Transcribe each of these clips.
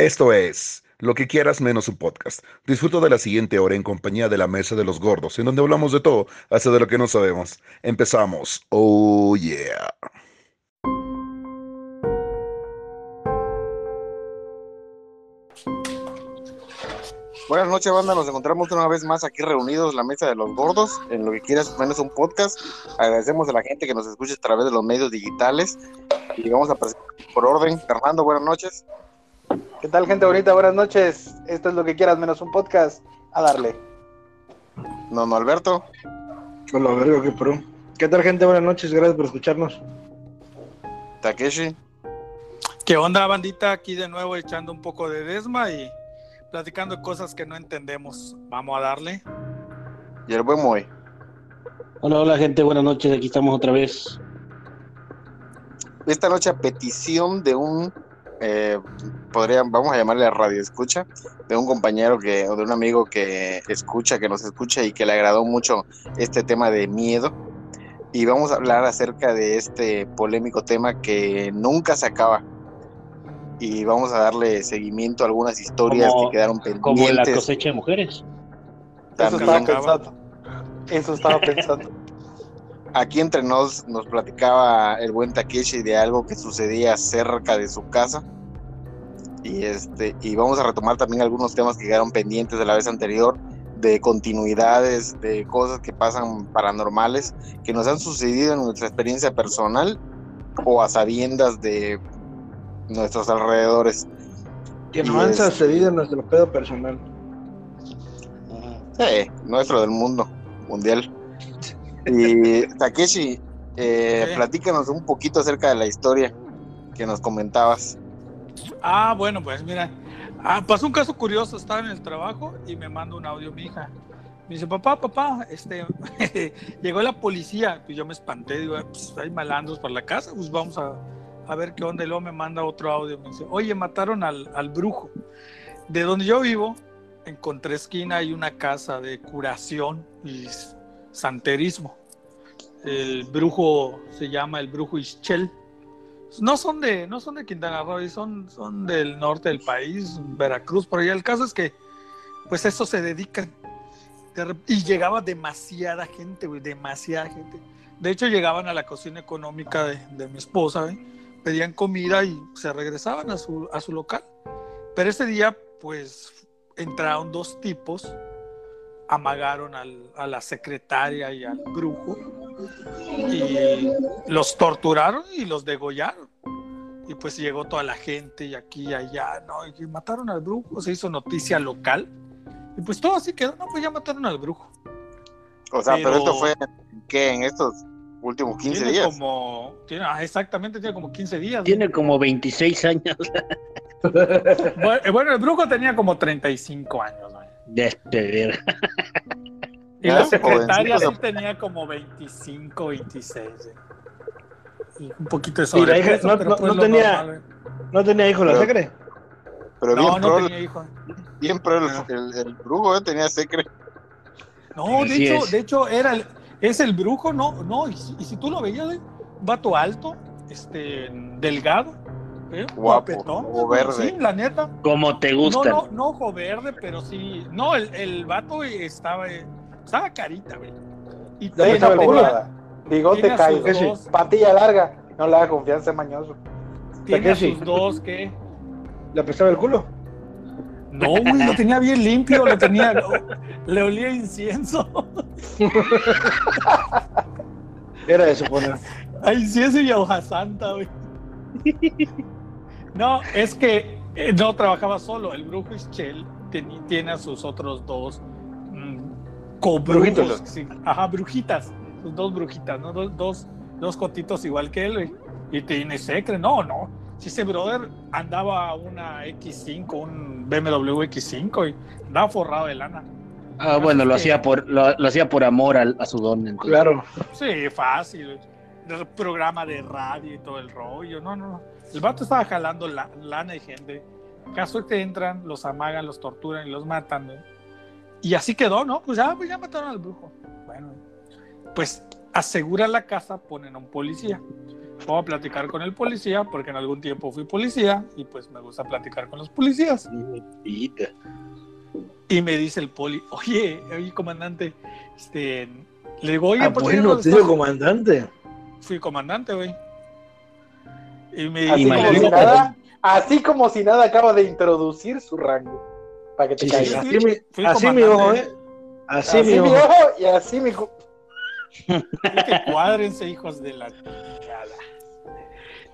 Esto es Lo que quieras menos un podcast. Disfruto de la siguiente hora en compañía de la Mesa de los Gordos, en donde hablamos de todo, hasta de lo que no sabemos. Empezamos. Oh yeah. Buenas noches, banda. Nos encontramos una vez más aquí reunidos en la mesa de los gordos, en lo que quieras menos un podcast. Agradecemos a la gente que nos escucha a través de los medios digitales y vamos a presentar por orden. Fernando, buenas noches. ¿Qué tal, gente bonita? Buenas noches. Esto es lo que quieras menos un podcast. A darle. No, no, Alberto. Hola, verga, qué pro. ¿Qué tal, gente? Buenas noches. Gracias por escucharnos. Takeshi. ¿Qué onda, bandita? Aquí de nuevo echando un poco de desma y platicando cosas que no entendemos. Vamos a darle. Y el buen Moy. Hola, hola gente, buenas noches, aquí estamos otra vez. Esta noche a petición de un, eh, podría, vamos a llamarle a radio escucha, de un compañero que, o de un amigo que escucha, que nos escucha y que le agradó mucho este tema de miedo. Y vamos a hablar acerca de este polémico tema que nunca se acaba. Y vamos a darle seguimiento a algunas historias Como- que quedaron pendientes. Como la cosecha de mujeres. Eso estaba pensando. Eso estaba pensando. Aquí entre nos nos platicaba el buen Takeshi de algo que sucedía cerca de su casa. Y este, y vamos a retomar también algunos temas que quedaron pendientes de la vez anterior, de continuidades, de cosas que pasan paranormales, que nos han sucedido en nuestra experiencia personal o a sabiendas de nuestros alrededores. Que Y no han sucedido en nuestro pedo personal. Sí, nuestro del mundo mundial. Y Takeshi, eh, Sí. platícanos un poquito acerca de la historia que nos comentabas. Ah, bueno, pues mira. Ah, pasó un caso curioso. Estaba en el trabajo y me manda un audio mi hija. Me dice, papá, papá, este, llegó la policía. Y yo me espanté, digo, "Ah, pues hay malandros para la casa, pues vamos a, a ver qué onda. Y luego me manda otro audio. Me dice, oye, mataron al, al brujo. De donde yo vivo, en contraesquina hay una casa de curación y santerismo. El brujo se llama el brujo Ischel. No son de, no son de Quintana Roo, son, son del norte del país, Veracruz, por allá. El caso es que, pues eso se dedican. Y llegaba demasiada gente, güey, demasiada gente. De hecho, llegaban a la cocina económica de, de mi esposa, pedían comida y se regresaban a su, a su local. Pero ese día, pues, entraron dos tipos, amagaron al- a la secretaria y al brujo y los torturaron y los degollaron. Y pues llegó toda la gente y aquí y allá, ¿no? Y mataron al brujo, se hizo noticia local. Y pues todo así quedó, no, pues ya mataron al brujo. O sea, pero, Pero- esto fue ¿qué? en estos últimos 15 tiene días. como, tiene, ah, exactamente, tiene como 15 días. ¿no? Tiene como 26 años Bueno, bueno, el brujo tenía como 35 años, ¿no? De ver. Y Ah, la secretaria sí tenía como 25, 26. ¿eh? Y un poquito de Y la hija sobrepeso, no- pero no- pues no tenía- normal, ¿eh? ¿No tenía hijo la Pero- secre? Pero bien, No, pro, tenía hijo. bien pro el, Ah. el- el brujo eh, tenía secre. No, de hecho, es. de hecho, era el, es el brujo, no, no, y, si- y si tú lo veías, ¿eh? vato alto, este, delgado, ¿eh? Guapo, guapetón, ojo verde. Sí, la neta. Como te No, gustan. no, no ojo verde, pero sí. No, el, el vato estaba, eh, estaba carita, güey. Y el culo. Populada. Bigote caído. dos- Patilla larga. No le da confianza, mañoso. tiene sus dos, ¿qué? ¿Le apestaba el culo? No, güey, lo tenía bien limpio, lo tenía, le olía a incienso. Era de suponer. A incienso y a hoja santa, güey. No, es que eh, no trabajaba solo. El brujo Ischel tiene a sus otros dos mm, cobrujos. Sí, ajá, brujitas. Sus dos brujitas, ¿no? Dos, dos, dos cotitos igual que él. Y tiene secre. No, no. Si ese brother andaba una X5, un BMW X5 y andaba forrado de lana. Ah, bueno, lo hacía por lo, lo hacía por amor a, su don. entonces. Claro. Sí, fácil. Programa de radio y todo el rollo. No, no, no. El vato estaba jalando la, lana y gente. Caso que entran, los amagan, los torturan y los matan. ¿no? Y así quedó, ¿no? Pues ya, pues ya mataron al brujo. Bueno, pues asegura la casa, ponen a un policía. voy a platicar con el policía, porque en algún tiempo fui policía y pues me gusta platicar con los policías. Y me dice el poli, oye, oye, comandante, este, le digo, oye, Ah, ¿por qué bueno, no tío, estás-" comandante. Fui comandante, güey. Y me Así como, si nada, así como si nada acaba de introducir su rango. Para que te Sí, caigas. sí, Así mi, fui así mi comandante. ojo, ¿eh? Así, Así, mi mi ojo. ojo y así mi. que cuádrense, hijos de la.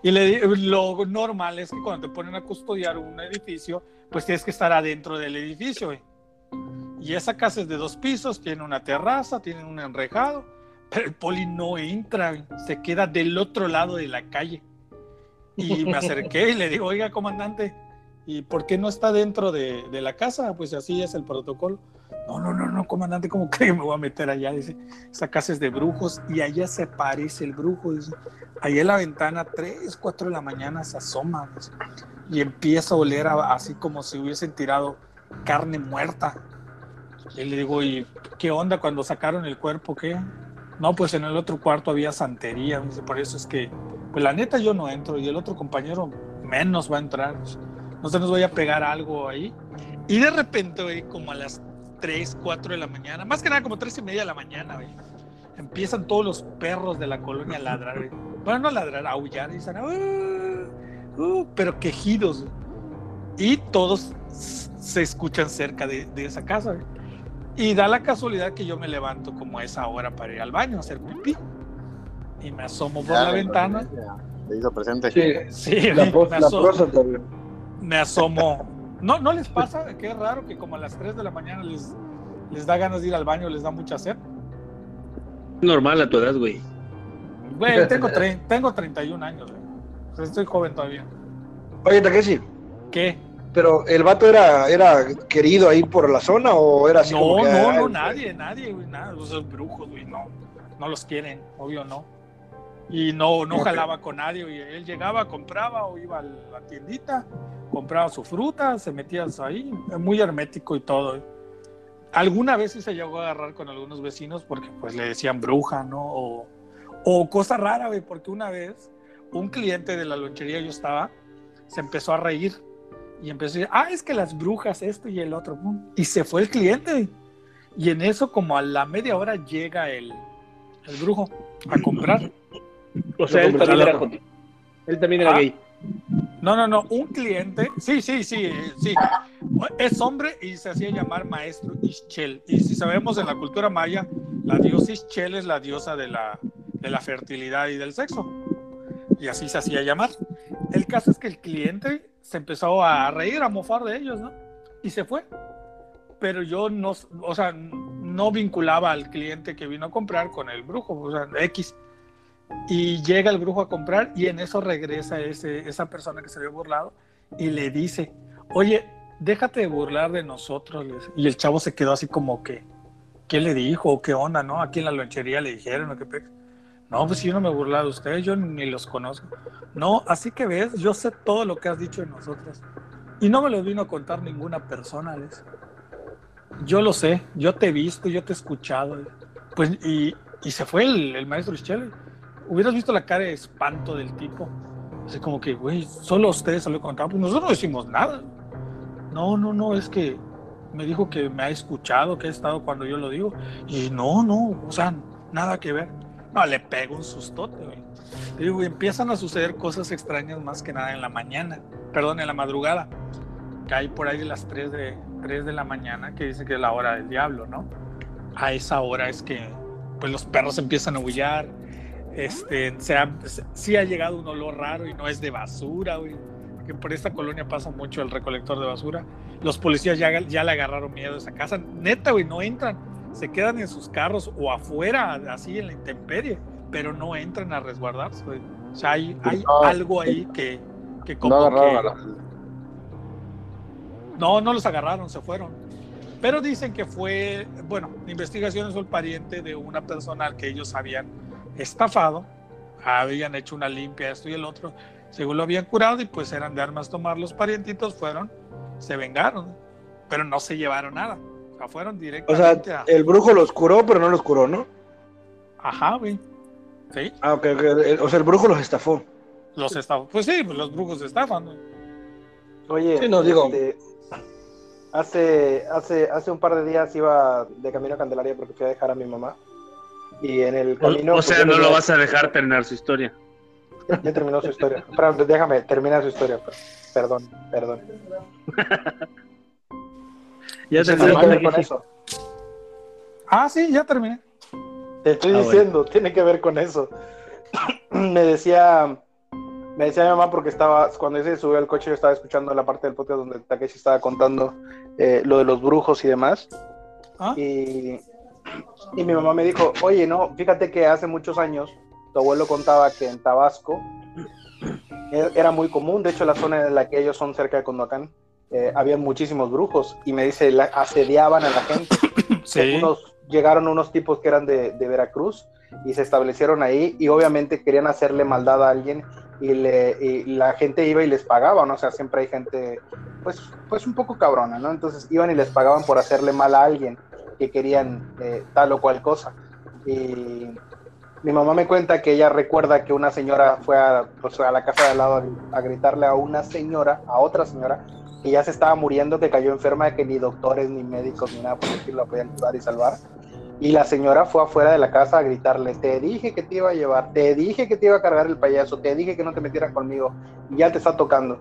Y le di- lo normal es que cuando te ponen a custodiar un edificio, pues tienes que estar adentro del edificio. güey. Y esa casa es de dos pisos, tiene una terraza, tiene un enrejado, pero el poli no entra, se queda del otro lado de la calle. Y me acerqué y le digo, oiga, comandante, ¿y por qué no está dentro de, la casa? Pues así es el protocolo. No, no, no, no, comandante, ¿cómo cree que me voy a meter allá? Dice, esa casa es de brujos y allá se parece el brujo. Dice, allá en la ventana, 3, 4 de la mañana se asoma dice, y empieza a oler así como si hubiesen tirado carne muerta. Y le digo, ¿y qué onda cuando sacaron el cuerpo? ¿Qué? No, pues en el otro cuarto había santería. Por eso es que, pues la neta yo no entro y el otro compañero menos va a entrar. No se nos vaya a pegar algo ahí. Y de repente, güey, como a las 3, 4 de la mañana, más que nada como 3 y media de la mañana, güey, empiezan todos los perros de la colonia a ladrar. Bueno, no a ladrar, a aullar, y dicen, "Uh, uh", pero quejidos. Y todos se escuchan cerca de, esa casa. Y da la casualidad que yo me levanto como a esa hora para ir al baño a hacer pipí. Y me asomo por Ya, la ventana. Se hizo presente. Sí, Sí, la, me la aso- próstata, güey. me asomo. No, no les pasa, que es raro que como a las 3 de la mañana les, les da ganas de ir al baño, les da mucha sed. Normal a tu edad, güey. Güey, tengo, tre- tengo 31 años, güey. Sea, estoy joven todavía. Oye, Takeshi, ¿Qué? Pero ¿el vato era, era querido ahí por la zona o era así como No, que, no, no, nadie, nadie, güey, nada. Esos brujos, güey, no. No los quieren, obvio no. Y no, no jalaba con nadie, güey. Él llegaba, compraba o iba a la tiendita, compraba su fruta, se metía ahí, muy hermético y todo. güey. Alguna vez sí se llegó a agarrar con algunos vecinos porque pues le decían bruja, ¿no? O, o cosa rara, güey, porque una vez un cliente de la lonchería yo estaba, se empezó a reír y empezó a decir, ah, es que las brujas, esto y el otro, y se fue el cliente. Y en eso, como a la media hora, llega el, el brujo a comprar. O sea, él también era, él también era Ah. gay. No, no, no, un cliente, sí, sí, sí, sí, es hombre y se hacía llamar maestro Ischel. Y si sabemos en la cultura maya, la diosa Ischel es la diosa de la, de la fertilidad y del sexo. Y así se hacía llamar. El caso es que el cliente se empezó a reír, a mofar de ellos, ¿no? Y se fue. Pero yo no, o sea, no vinculaba al cliente que vino a comprar con el brujo, o sea, X. Y llega el brujo a comprar y en eso regresa ese, esa persona que se había burlado y le dice, oye, déjate de burlar de nosotros. Y el chavo se quedó así como que, ¿qué le dijo? ¿Qué onda? ¿No? Aquí en la lonchería le dijeron, ¿o qué pe-?" No, pues yo no me he burlado de ustedes, yo ni los conozco. No, así que ves, yo sé todo lo que has dicho de nosotros. Y no me lo vino a contar ninguna persona, les. Yo lo sé, yo te he visto, yo te he escuchado. Pues, y, y se fue el, el maestro Ischel. Hubieras visto la cara de espanto del tipo. Así como que, güey, solo ustedes se lo contaron. Pues nosotros no decimos nada. No, no, no, es que me dijo que me ha escuchado, que ha estado cuando yo lo digo. Y no, no, o sea, nada que ver. No, le pego un sustote, güey. Empiezan a suceder cosas extrañas más que nada en la mañana, perdón, en la madrugada. Hay por ahí las 3 de, 3 de la mañana que dicen que es la hora del diablo, ¿no? A esa hora es que pues los perros empiezan a aullar. Este, se ha, sí ha llegado un olor raro y no es de basura, güey. Porque por esta colonia pasa mucho el recolector de basura. Los policías ya, ya le agarraron miedo a esa casa. Neta, güey, no entran. Se quedan en sus carros o afuera, así en la intemperie, pero no entran a resguardarse. O sea, hay, hay No. algo ahí que, que como No agarraron que- no, no los agarraron, se fueron. Pero dicen que fue, bueno, investigaciones fue el pariente de una persona al que ellos habían estafado, habían hecho una limpia, esto y el otro, según lo habían curado y pues eran de armas tomar los parientitos, fueron, se vengaron, pero no se llevaron nada. O sea, fueron O directamente sea, a... el brujo los curó, pero no los curó, ¿no? Ajá, güey. ¿Sí? Ah, ok, O sea, el brujo los estafó. Los estafan. Pues sí, pues los brujos estafan. ¿no? Oye, Sí, no, digo- este, hace, hace, hace un par de días iba de camino a Candelaria porque fui a dejar a mi mamá. Y en el camino. O, o pues, sea, yo no lo vas a dejar terminar su historia. Ya terminó su historia. Pero déjame terminar su historia. pues. Perdón, perdón. Ya Tiene terminó que ver con sí. eso. Ah, sí, ya terminé. Te estoy Ah, diciendo, tiene que ver con eso. me decía, me decía mi mamá porque estaba, cuando se subió al coche, yo estaba escuchando la parte del podcast donde Takeshi estaba contando eh, lo de los brujos y demás. Ah. Y, y mi mamá me dijo, oye, no, fíjate que hace muchos años tu abuelo contaba que en Tabasco e- era muy común, de hecho la zona en la que ellos son cerca de Condacán, eh, había muchísimos brujos y me dice, la- asediaban a la gente Sí. llegaron unos tipos que eran de, de Veracruz y se establecieron ahí y obviamente querían hacerle maldad a alguien y, le, y la gente iba y les pagaba, ¿no? O sea, siempre hay gente, pues, pues un poco cabrona, ¿no? Entonces iban y les pagaban por hacerle mal a alguien que querían eh, tal o cual cosa. Y mi mamá me cuenta que ella recuerda que una señora fue a, pues, a la casa de al lado a, a gritarle a una señora, a otra señora, que ya se estaba muriendo, que cayó enferma, que ni doctores, ni médicos, ni nada por decirlo la podían ayudar y salvar. Y la señora fue afuera de la casa a gritarle, te dije que te iba a llevar, te dije que te iba a cargar el payaso, te dije que no te metieras conmigo, ya te está tocando.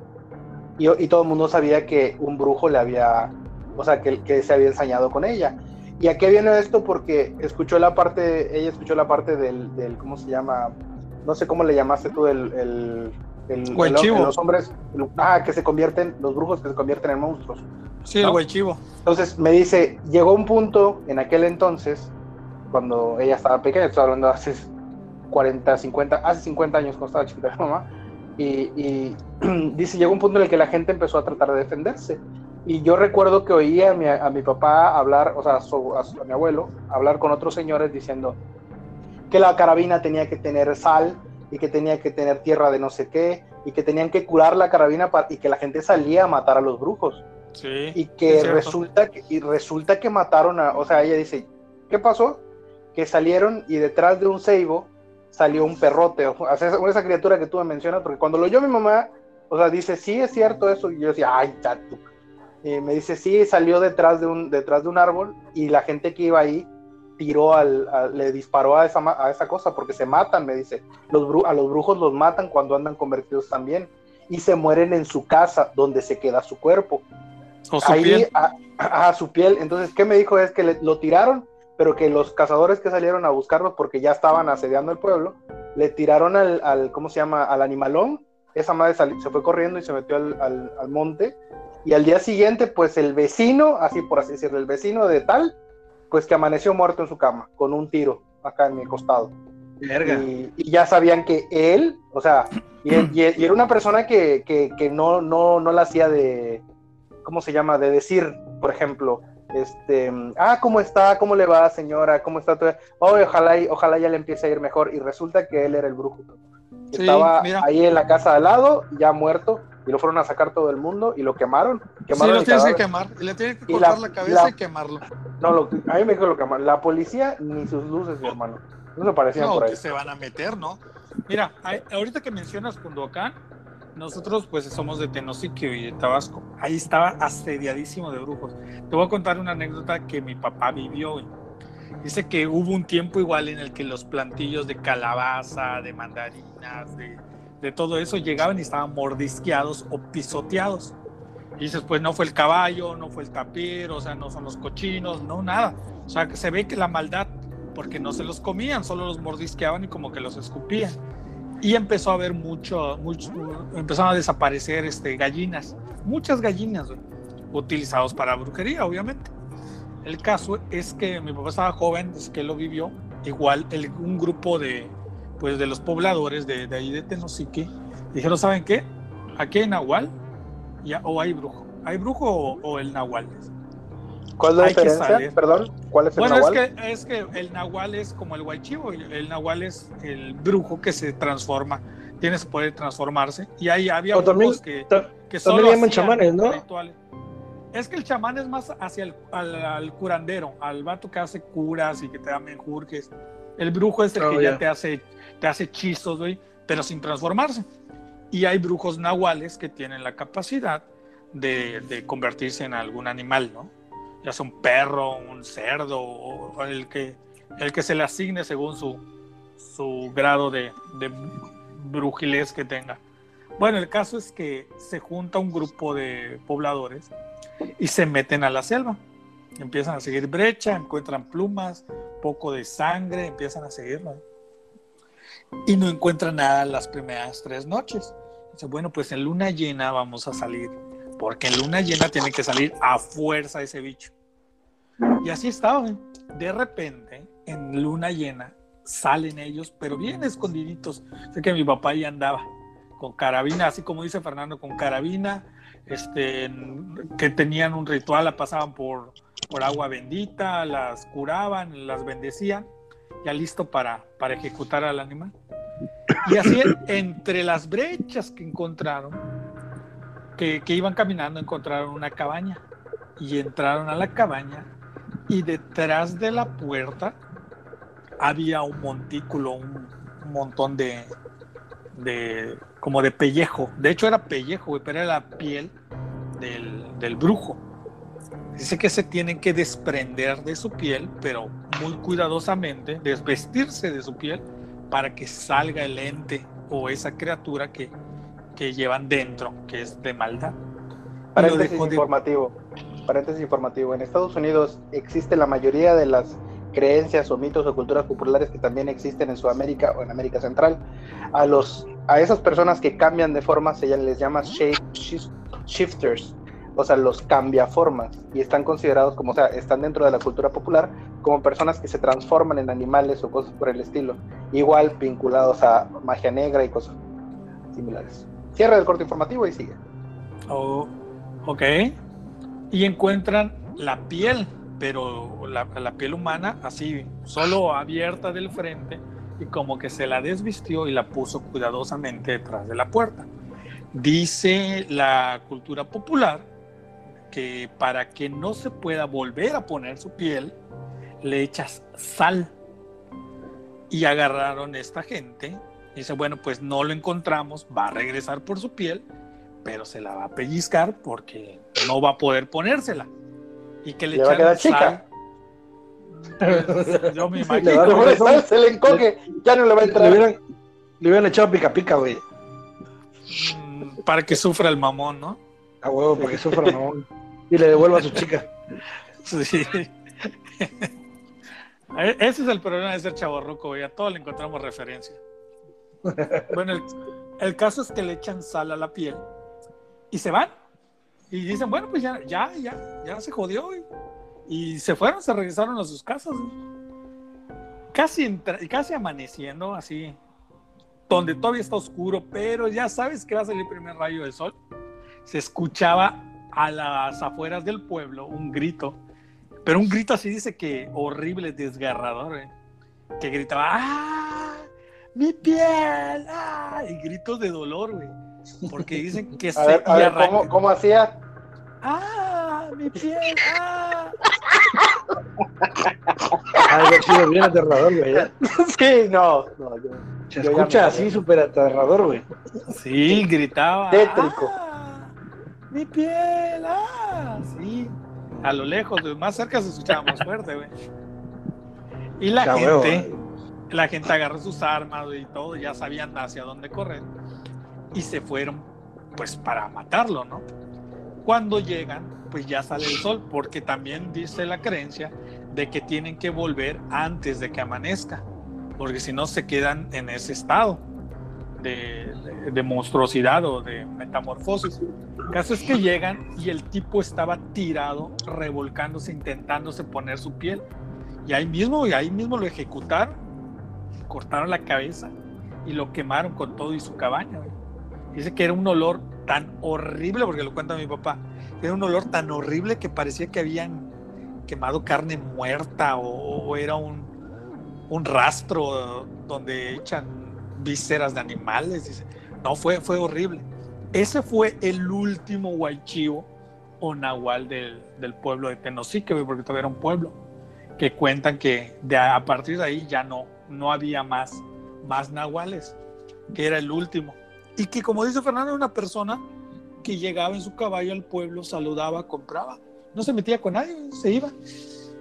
Y, y todo el mundo sabía que un brujo le había, o sea, que, que se había ensañado con ella. ¿Y a qué viene esto? Porque escuchó la parte, ella escuchó la parte del, del ¿cómo se llama? No sé cómo le llamaste tú, el... el el, el- chivo. los hombres ah, que se convierten, los brujos que se convierten en monstruos. Sí, el ¿no? güey chivo. Entonces me dice, llegó un punto en aquel entonces, cuando ella estaba pequeña, estoy hablando hace 40, 50, hace 50 años cuando estaba chiquita mamá, y, y dice, llegó un punto en el que la gente empezó a tratar de defenderse. Y yo recuerdo que oía a mi, a mi papá hablar, o sea, a, su- a su- a mi abuelo, hablar con otros señores diciendo que la carabina tenía que tener sal y que tenía que tener tierra de no sé qué y que tenían que curar la carabina y que la gente salía a matar a los brujos Sí. y que resulta que, y resulta que mataron a, o sea, ella dice, ¿qué pasó? Que salieron y detrás de un ceibo salió un perrote, o sea, esa, criatura que tú me mencionas, porque cuando lo oyó mi mamá, o sea, dice, sí, es cierto eso, y yo decía, ay, chato. Y me dice, sí, salió detrás de un, detrás de un árbol y la gente que iba ahí tiró al, a- le disparó a esa, a esa cosa porque se matan, me dice. Los a los brujos los matan cuando andan convertidos también y se mueren en su casa donde se queda su cuerpo O su ahí piel. A, a- a su piel. Entonces, ¿qué me dijo? Es que le- lo tiraron, pero que los cazadores que salieron a buscarlos porque ya estaban asediando el pueblo, le tiraron al, al ¿cómo se llama? Al animalón. Esa madre se fue corriendo y se metió al, al- al monte. Y al día siguiente, pues el vecino, así por así decirlo, el vecino de tal, pues que amaneció muerto en su cama, con un tiro acá en mi costado Verga. y, y ya sabían que él, o sea, y, y- y era una persona que, que- que no, no, no la hacía de, ¿cómo se llama? De decir, por ejemplo, este, ah, ¿cómo está? ¿Cómo le va, señora? ¿Cómo está? todo? Oh, ojalá, y- ojalá ya le empiece a ir mejor. Y resulta que él era el brujo. Sí, Estaba mira. ahí en la casa de al lado, ya muerto, y lo fueron a sacar todo el mundo y lo quemaron. Sí, quemaron lo el tienes que quemar. Y le tienes que cortar la- la, cabeza la- y quemarlo. No, lo, a mí me dijo lo quemaron. La policía ni sus luces, mi hermano. No se parecían No, por ahí. que se van a meter, ¿no? Mira, ahorita que mencionas Cunduacán, nosotros pues somos de Tenosique y de Tabasco. Ahí estaba asediadísimo de brujos. Te voy a contar una anécdota que mi papá vivió. Dice que hubo un tiempo igual en el que los plantillos de calabaza, de mandarinas, de, de todo eso llegaban y estaban mordisqueados o pisoteados. Y dices, pues no fue el caballo, no fue el tapiro, o sea, no son los cochinos, no, nada. O sea, que se ve que la maldad porque no se los comían, solo los mordisqueaban y como que los escupían. Y empezó a haber mucho, empezaron a desaparecer este, gallinas, muchas gallinas, utilizados para brujería, obviamente. El caso es que mi papá estaba joven, desde que lo vivió, igual el- un grupo de, pues, de los pobladores de, de ahí de Tenosique, dijeron, ¿saben qué? Aquí hay nahual ya, o hay brujo. ¿Hay brujo o, o el nahual? ¿Cuál es la hay diferencia? Perdón, ¿cuál es el Bueno, nahual? es que, es que el nahual es como el guaychivo, el nahual es el brujo que se transforma, tiene ese poder de transformarse, y ahí había también- brujos que, que también solo le llaman chamanes, ¿no? rituales. Es que el chamán es más hacia el al, al curandero, al vato que hace curas y que te da menjurjes. El brujo es el Oh, que ya. te hace te hace hechizos, güey, pero sin transformarse. Y hay brujos nahuales que tienen la capacidad de, convertirse en algún animal, ¿no? Ya sea un perro, un cerdo, o el que, se le asigne según su, grado de, de brujilez que tenga. Bueno, el caso es que se junta un grupo de pobladores y se meten a la selva. Empiezan a seguir brecha, encuentran plumas, poco de sangre, empiezan a seguirlo. Y no encuentran nada las primeras tres noches. Dice, bueno, pues en luna llena vamos a salir, porque en luna llena tiene que salir a fuerza ese bicho. Y así estaba. De repente, en luna llena, salen ellos, pero bien escondiditos. Sé que mi papá ya andaba con carabina, así como dice Fernando, con carabina, este, que tenían un ritual, la pasaban por, por agua bendita, las curaban, las bendecían, ya listo para, para ejecutar al animal. Y así, entre las brechas que encontraron, que, que iban caminando, encontraron una cabaña y entraron a la cabaña y detrás de la puerta había un montículo, un, montón de, de, como de pellejo. De hecho era pellejo, pero era la piel del, del brujo. Dice que se tienen que desprender de su piel, pero muy cuidadosamente, desvestirse de su piel para que salga el ente o esa criatura que, que llevan dentro, que es de maldad. Paréntesis de- informativo. Paréntesis informativo. En Estados Unidos existe la mayoría de las creencias o mitos o culturas populares que también existen en Sudamérica o en América Central. A los a esas personas que cambian de forma se les llama shape shifters, o sea, los cambiaformas y están considerados como, o sea, están dentro de la cultura popular como personas que se transforman en animales o cosas por el estilo, igual vinculados a magia negra y cosas similares. Cierra el corte informativo y sigue. Oh, ok. Y encuentran la piel, pero la, la piel humana así, solo abierta del frente y como que se la desvistió y la puso cuidadosamente detrás de la puerta. Dice la cultura popular que para que no se pueda volver a poner su piel, le echas sal. Y agarraron esta gente. Dice, bueno, pues no lo encontramos, va a regresar por su piel, pero se la va a pellizcar porque no va a poder ponérsela. Y que le Le va a echaron quedar chica. sal. Pues, yo me Le imagino. va a por eso se le encoge, ya no le va a Le entrar. hubieran, le hubieran echado pica pica, güey. Mm, Para que sufra el mamón, ¿no? A huevo, para que sufra, no. Y le devuelva a su chica. Sí. E- Ese es el problema de ser chaborruco, güey. A todo le encontramos referencia. Bueno, el, el caso es que le echan sal a la piel y se van. Y dicen, bueno, pues ya, ya, ya, ya se jodió, güey. Y se fueron, se regresaron a sus casas. güey. Casi, entra- casi amaneciendo, así, donde todavía está oscuro, pero ya sabes que va a salir el primer rayo del sol. Se escuchaba a las afueras del pueblo un grito, pero un grito así dice que horrible, desgarrador, eh, que gritaba, ¡ah! ¡Mi piel! ¡ah! Y gritos de dolor, güey. Porque dicen que A se ver, a ¿cómo, cómo hacía? ¡Ah! ¡Mi piel! ¡ah! Haber sido bien aterrador, güey. ¿eh? Sí, no, no, yo- Se Yo escucha así súper aterrador, güey. Sí, gritaba. Tétrico. "Ah, mi piel, ah, sí. A lo lejos, más cerca se escuchaba más fuerte, güey. Y la gente, la gente agarró sus armas güey, y todo, ya sabían hacia dónde correr. Y se fueron, pues, para matarlo, ¿no? Cuando llegan, pues ya sale el sol, porque también dice la creencia de que tienen que volver antes de que amanezca, porque si no se quedan en ese estado de, monstruosidad o de metamorfosis. El caso es que llegan y el tipo estaba tirado, revolcándose, intentándose poner su piel. Y ahí mismo, y ahí mismo lo ejecutaron, cortaron la cabeza y lo quemaron con todo y su cabaña. Dice que era un olor tan horrible, porque lo cuenta mi papá, era un olor tan horrible que parecía que habían quemado carne muerta o, o era un, un rastro donde echan vísceras de animales. Dice. No, fue, fue horrible. Ese fue el último guaychivo o nahual del, del pueblo de Tenosique, porque todavía era un pueblo, que cuentan que de a, a partir de ahí ya no, no había más más nahuales, que era el último. Y que como dice Fernando, era una persona que llegaba en su caballo al pueblo, saludaba, compraba. No se metía con nadie, se iba.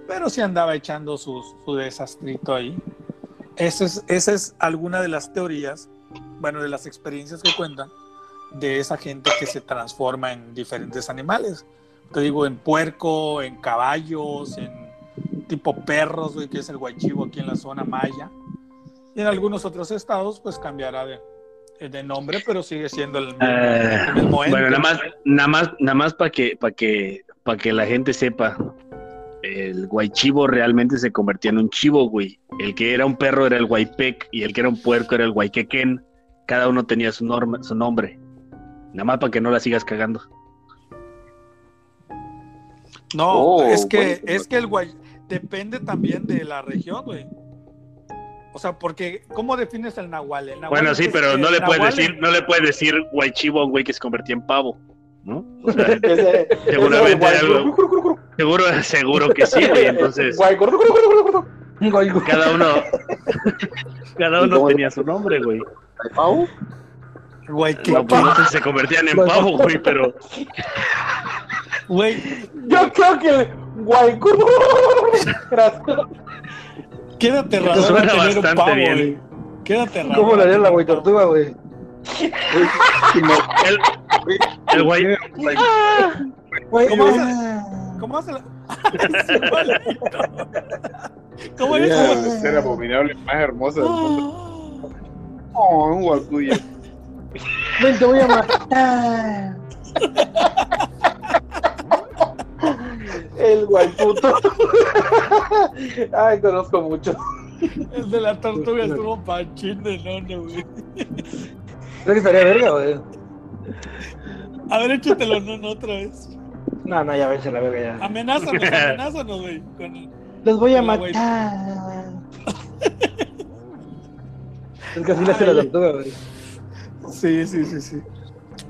Pero sí andaba echando su, su desastrito ahí. Esa es, esa es alguna de las teorías, bueno, de las experiencias que cuentan de esa gente que se transforma en diferentes animales. Te digo, en puerco, en caballos, en tipo perros, güey, que es el guachivo aquí en la zona maya. Y en algunos otros estados, pues cambiará de, de nombre, pero sigue siendo el mismo, el mismo ente. bueno, nada más, nada más, nada más para que, para que, para que la gente sepa. El guaychivo realmente se convertía en un chivo, güey. El que era un perro era el guaypec y el que era un puerco era el guayquequén. Cada uno tenía su, norma, su nombre. Nada más para que no la sigas cagando. No, Oh, es que, bueno. es que el guay depende también de la región, güey. O sea, porque, ¿cómo defines el nahual? El nahual Bueno, sí, pero no le puedes nahual decir, no le puedes decir guaychivo a un güey que se convertía en pavo, ¿no? O sea, Ese- Seguramente ese algo- seguro, seguro que sí, güey. Entonces, cada uno, cada ¿Y uno tenía su nombre, güey. ¿El pavo? Güey, ¿qué No, pues no se convertían en pavo, güey, pero Güey, Yo creo que el guay. Gracias. qué aterrador Suena bastante pavo, bien. güey. ¿Cómo le haría la güey tortuga, güey? el, el güey, Güey, ¿Cómo hace- ah. ¿Cómo hace la.? ¿Cómo es? El ser abominable más hermoso del mundo. Oh, un guacuyo. Ven, te voy a matar. El guay puto. Ay, conozco mucho. El de la tortuga estuvo panchín de nono, güey. ¿Crees que estaría verga, güey? A ver, échatelo nono otra vez. No, no, ya vence la verga ya. Amenázanos, amenázanos, güey. Con. Los voy a matar. Es que así le hace la tortuga, güey. Sí, sí, sí, sí.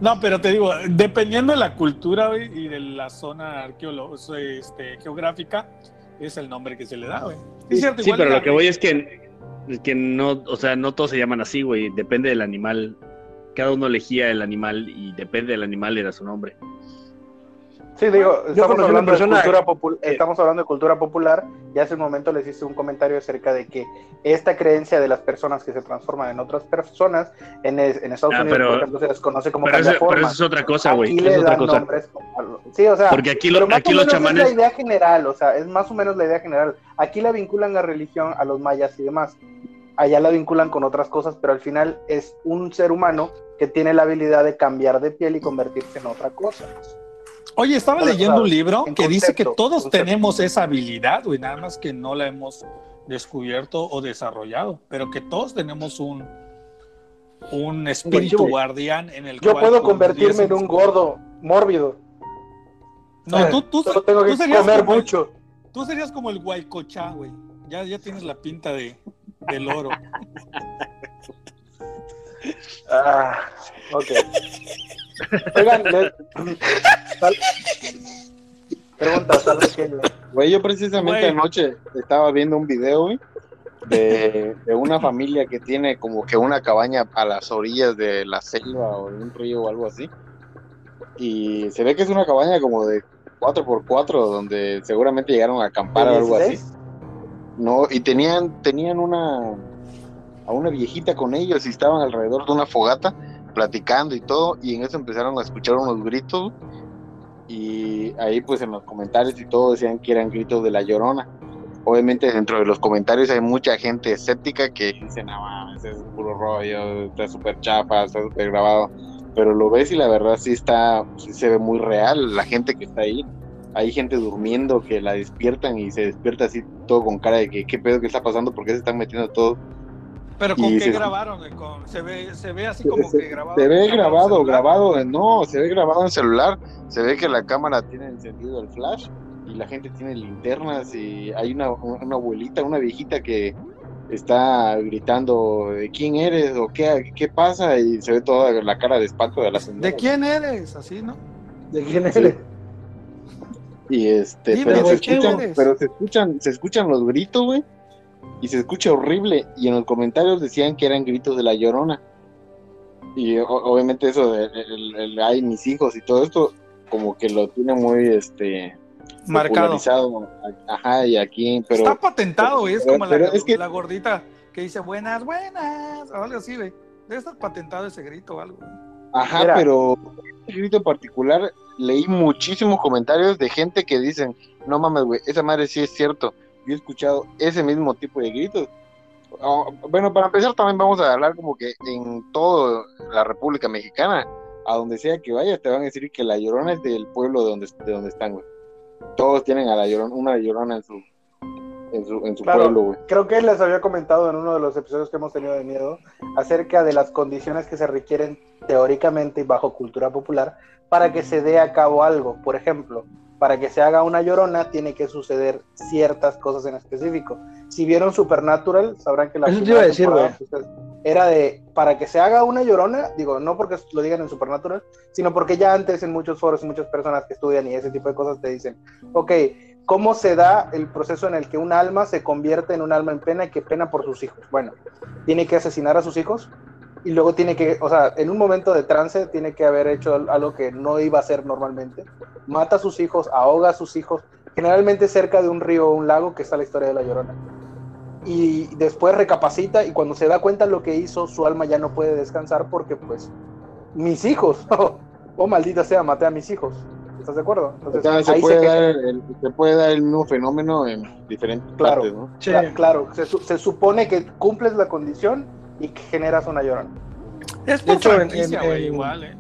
No, pero te digo, dependiendo de la cultura güey, y de la zona arqueológica, este, geográfica, es el nombre que se le da, güey. Cierto, sí, igual pero lo que voy es que, es que no, o sea, no todos se llaman así, güey, depende del animal. Cada uno elegía el animal y depende del animal era su nombre. Sí, digo, estamos hablando, de persona cultura popul- que- estamos hablando de cultura popular y hace un momento les hice un comentario acerca de que esta creencia de las personas que se transforman en otras personas en, es- en Estados Ah, Unidos, pero- por ejemplo, se les conoce como Pero eso, pero eso es otra cosa, güey. Es otra cosa. Sí, o sea, Porque aquí, lo- pero más aquí o los menos es la chamanes. idea general, o sea, es más o menos la idea general. Aquí la vinculan a religión, a los mayas y demás. Allá la vinculan con otras cosas, pero al final es un ser humano que tiene la habilidad de cambiar de piel y convertirse en otra cosa. Oye, estaba leyendo un libro que dice que todos concepto. tenemos esa habilidad, güey, nada más que no la hemos descubierto o desarrollado, pero que todos tenemos un un espíritu guardián en el Yo cual puedo tú convertirme en un gordo mórbido. No, tú, tú, Solo tengo tú que serías comer como mucho. tú serías como el guaycochá, güey. Ya, ya tienes la pinta de del oro. Ah, ok. Oigan, le- sal- pregunta. Güey, yo precisamente Güey. anoche estaba viendo un video, güey, de, de una familia que tiene como que una cabaña a las orillas de la selva o de un río o algo así. Y se ve que es una cabaña como de 4x4 donde seguramente llegaron a acampar o algo así. 16. No, y tenían, tenían una a una viejita con ellos y estaban alrededor de una fogata platicando y todo, y en eso empezaron a escuchar unos gritos, y ahí pues en los comentarios y todo decían que eran gritos de la llorona. Obviamente dentro de los comentarios hay mucha gente escéptica que dice, no mames, es puro rollo, está súper chafa, está súper grabado, pero lo ves y la verdad sí está, sí se ve muy real la gente que está ahí. Hay gente durmiendo que la despiertan y se despierta así todo con cara de que qué pedo que está pasando, porque se están metiendo todo. Pero con Y qué se- grabaron? Con- se ve se ve así como Se- que grabado. Se ve grabado, grabado, no, se ve grabado en celular, se ve que la cámara tiene encendido el flash y la gente tiene linternas y hay una, una abuelita, una viejita que está gritando de quién eres o qué, qué pasa y se ve toda la cara de espanto de la señora. ¿De quién eres? Así, ¿no? ¿De quién eres? Y este, Dime, pero, se ¿de quién escuchan, pero se escuchan, se escuchan los gritos, güey. y se escucha horrible. Y en los comentarios decían que eran gritos de la llorona. Y o- obviamente eso de el, el, ay, mis hijos y todo esto, como que lo tiene muy este Marcado. popularizado. Ajá, y aquí, pero Está patentado. Es como la, es que- la gordita que dice buenas, buenas. o Algo así, güey. Debe estar patentado ese grito o algo. güey. Ajá, Mira. pero ese grito en particular leí muchísimos comentarios de gente que dicen, no mames, güey, esa madre sí es cierto. Yo he escuchado ese mismo tipo de gritos. Bueno, para empezar también vamos a hablar como que en toda la República Mexicana, a donde sea que vayas, te van a decir que la llorona es del pueblo de donde, de donde están, güey. Todos tienen a la llorona, una llorona en su, en su, en su Claro. pueblo, güey. Creo que les había comentado en uno de los episodios que hemos tenido de miedo acerca de las condiciones que se requieren teóricamente y bajo cultura popular para que se dé a cabo algo. Por ejemplo, para que se haga una llorona tiene que suceder ciertas cosas en específico. Si vieron Supernatural, sabrán que la Eso te iba a decir, temporada, ustedes- era de para que se haga una llorona, digo, no porque lo digan en Supernatural, sino porque ya antes en muchos foros y muchas personas que estudian y ese tipo de cosas te dicen, ok, ¿cómo se da el proceso en el que un alma se convierte en un alma en pena y que pena por sus hijos? Bueno, tiene que asesinar a sus hijos y luego tiene que, o sea, en un momento de trance tiene que haber hecho algo que no iba a hacer normalmente. Mata a sus hijos, ahoga a sus hijos, generalmente cerca de un río o un lago, que está la historia de la llorona. Y después recapacita y cuando se da cuenta lo que hizo, su alma ya no puede descansar porque pues mis hijos, oh, maldita sea, maté a mis hijos. ¿Estás de acuerdo? O Entonces, sea, se, ahí puede se dar el, se puede dar el mismo fenómeno en diferentes Claro. partes, ¿no? Sí. Cla- claro, se, se supone que cumples la condición y que generas una llorona. Es De por hecho, en- franquicia, en- güey, en- igual, ¿eh?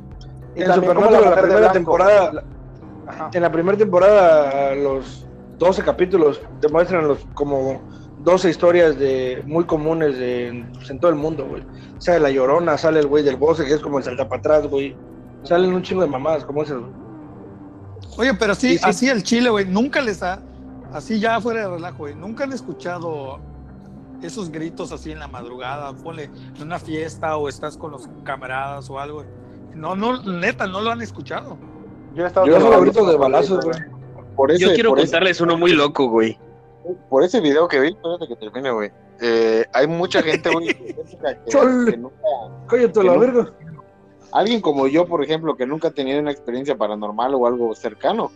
Y En Supernatural, la de primera blanco. temporada- La-. En la primera temporada, los 12 capítulos demuestran los como 12 historias de muy comunes de, pues, en todo el mundo, güey. Sale la llorona, sale el güey del bosque, que es como el salta para atrás, güey. Salen un chingo de mamadas, como esas, güey. Oye, pero sí, Sí, sí. así el Chile, güey, nunca les ha, así ya fuera de relajo, güey, nunca han escuchado esos gritos así en la madrugada, ponle en una fiesta o estás con los camaradas o algo. No, no, neta, no lo han escuchado. Yo he estado Yo solo gritos de balazos, güey. Por ese, Yo quiero por ese- contarles uno muy loco, güey. por ese video que vi, espérate que termine, güey. Eh, hay mucha gente, güey, que, que nunca, Cállate Que la verga. Alguien como yo, por ejemplo, que nunca ha tenido una experiencia paranormal o algo cercano,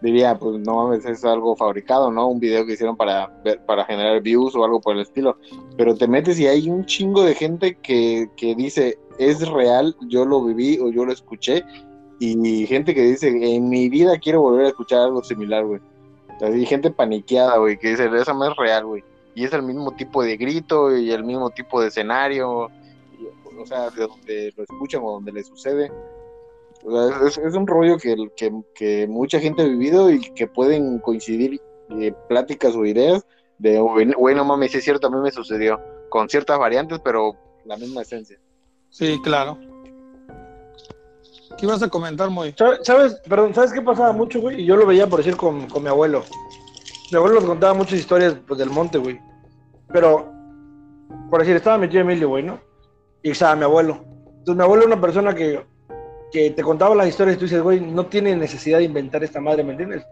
diría, pues no mames, es algo fabricado, ¿no? Un video que hicieron para para generar views o algo por el estilo. Pero te metes y hay un chingo de gente que, que dice, es real, yo lo viví o yo lo escuché. Y gente que dice, en mi vida quiero volver a escuchar algo similar, güey. Así, gente paniqueada, güey, que dice, esa no es real, güey. Y es el mismo tipo de grito y el mismo tipo de escenario, o sea, de donde lo escuchan o donde le sucede. O sea, es, es un rollo que, que, que mucha gente ha vivido y que pueden coincidir eh, pláticas o ideas de, güey, güey, no mames, sí es cierto, a mí me sucedió, con ciertas variantes, pero la misma esencia. Sí, claro. ¿Qué ibas a comentar, Moy? ¿Sabes, sabes- perdón, ¿sabes qué pasaba mucho, güey? Y yo lo veía, por decir, con, con mi abuelo. Mi abuelo nos contaba muchas historias pues, del monte, güey. Pero, por decir, estaba mi tío Emilio, güey, ¿no? Y estaba mi abuelo. Entonces, mi abuelo era una persona que, que te contaba las historias y tú dices, güey, no tiene necesidad de inventar esta madre, ¿me entiendes?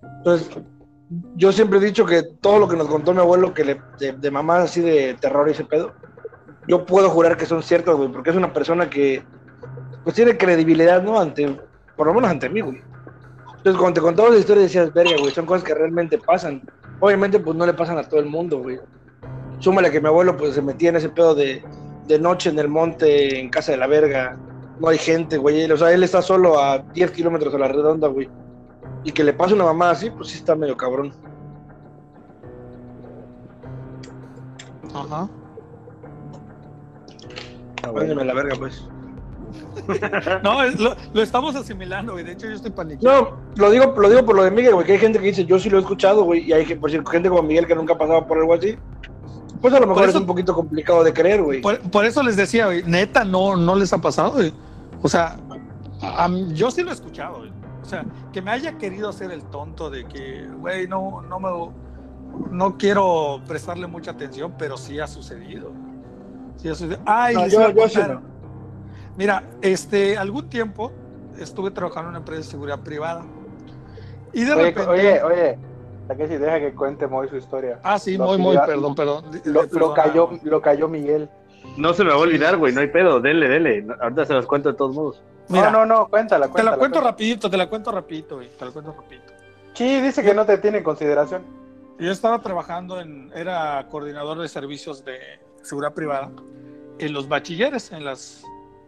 Entonces, yo siempre he dicho que todo lo que nos contó mi abuelo, que de, mamás así de terror y ese pedo, yo puedo jurar que son ciertas, güey, porque es una persona que, pues tiene credibilidad, ¿no? Ante, por lo menos ante mí, güey. Entonces, cuando te contaba la historia decías, verga, güey, son cosas que realmente pasan. Obviamente, pues no le pasan a todo el mundo, güey. Súmale que mi abuelo, pues se metía en ese pedo de, de noche en el monte, en casa de la verga. No hay gente, güey. O sea, él está solo a 10 kilómetros a la redonda, güey. Y que le pase una mamá así, pues sí está medio cabrón. Ajá. Mándeme a la verga, pues. No, es- lo, lo estamos asimilando, güey. De hecho, yo estoy paniqueado. No, lo digo, lo digo por lo de Miguel, güey, que hay gente que dice, yo sí lo he escuchado, güey, y hay que- por decir, gente como Miguel que nunca ha pasado por algo así. Pues a lo mejor eso- es un poquito complicado de creer, güey. Por, por eso les decía, güey, neta, no, no les ha pasado, güey. O sea, a yo sí lo he escuchado, güey. O sea, que me haya querido hacer el tonto de que, güey, no, no me. No quiero prestarle mucha atención, pero sí ha sucedido. Sí ha sucedido. Ay, No, yo- yo sí no. Mira, este, algún tiempo estuve trabajando en una empresa de seguridad privada. Y de Oye, repente. oye, oye, Takeshi, deja que cuente Moy su historia. Ah, sí, muy, pidió- perdón, perdón. Lo, lo cayó, lo cayó Miguel. No se me va a olvidar, güey, no hay pedo, denle. No, Ahorita se los cuento de todos modos. Mira, no, no, no, cuéntala, te cuéntala. la cuento cuéntala. rapidito, te la cuento rapidito, güey, te la cuento rapidito. Sí, dice que no te tiene en consideración. Yo estaba trabajando en, era coordinador de servicios de seguridad privada en los bachilleres, en, las,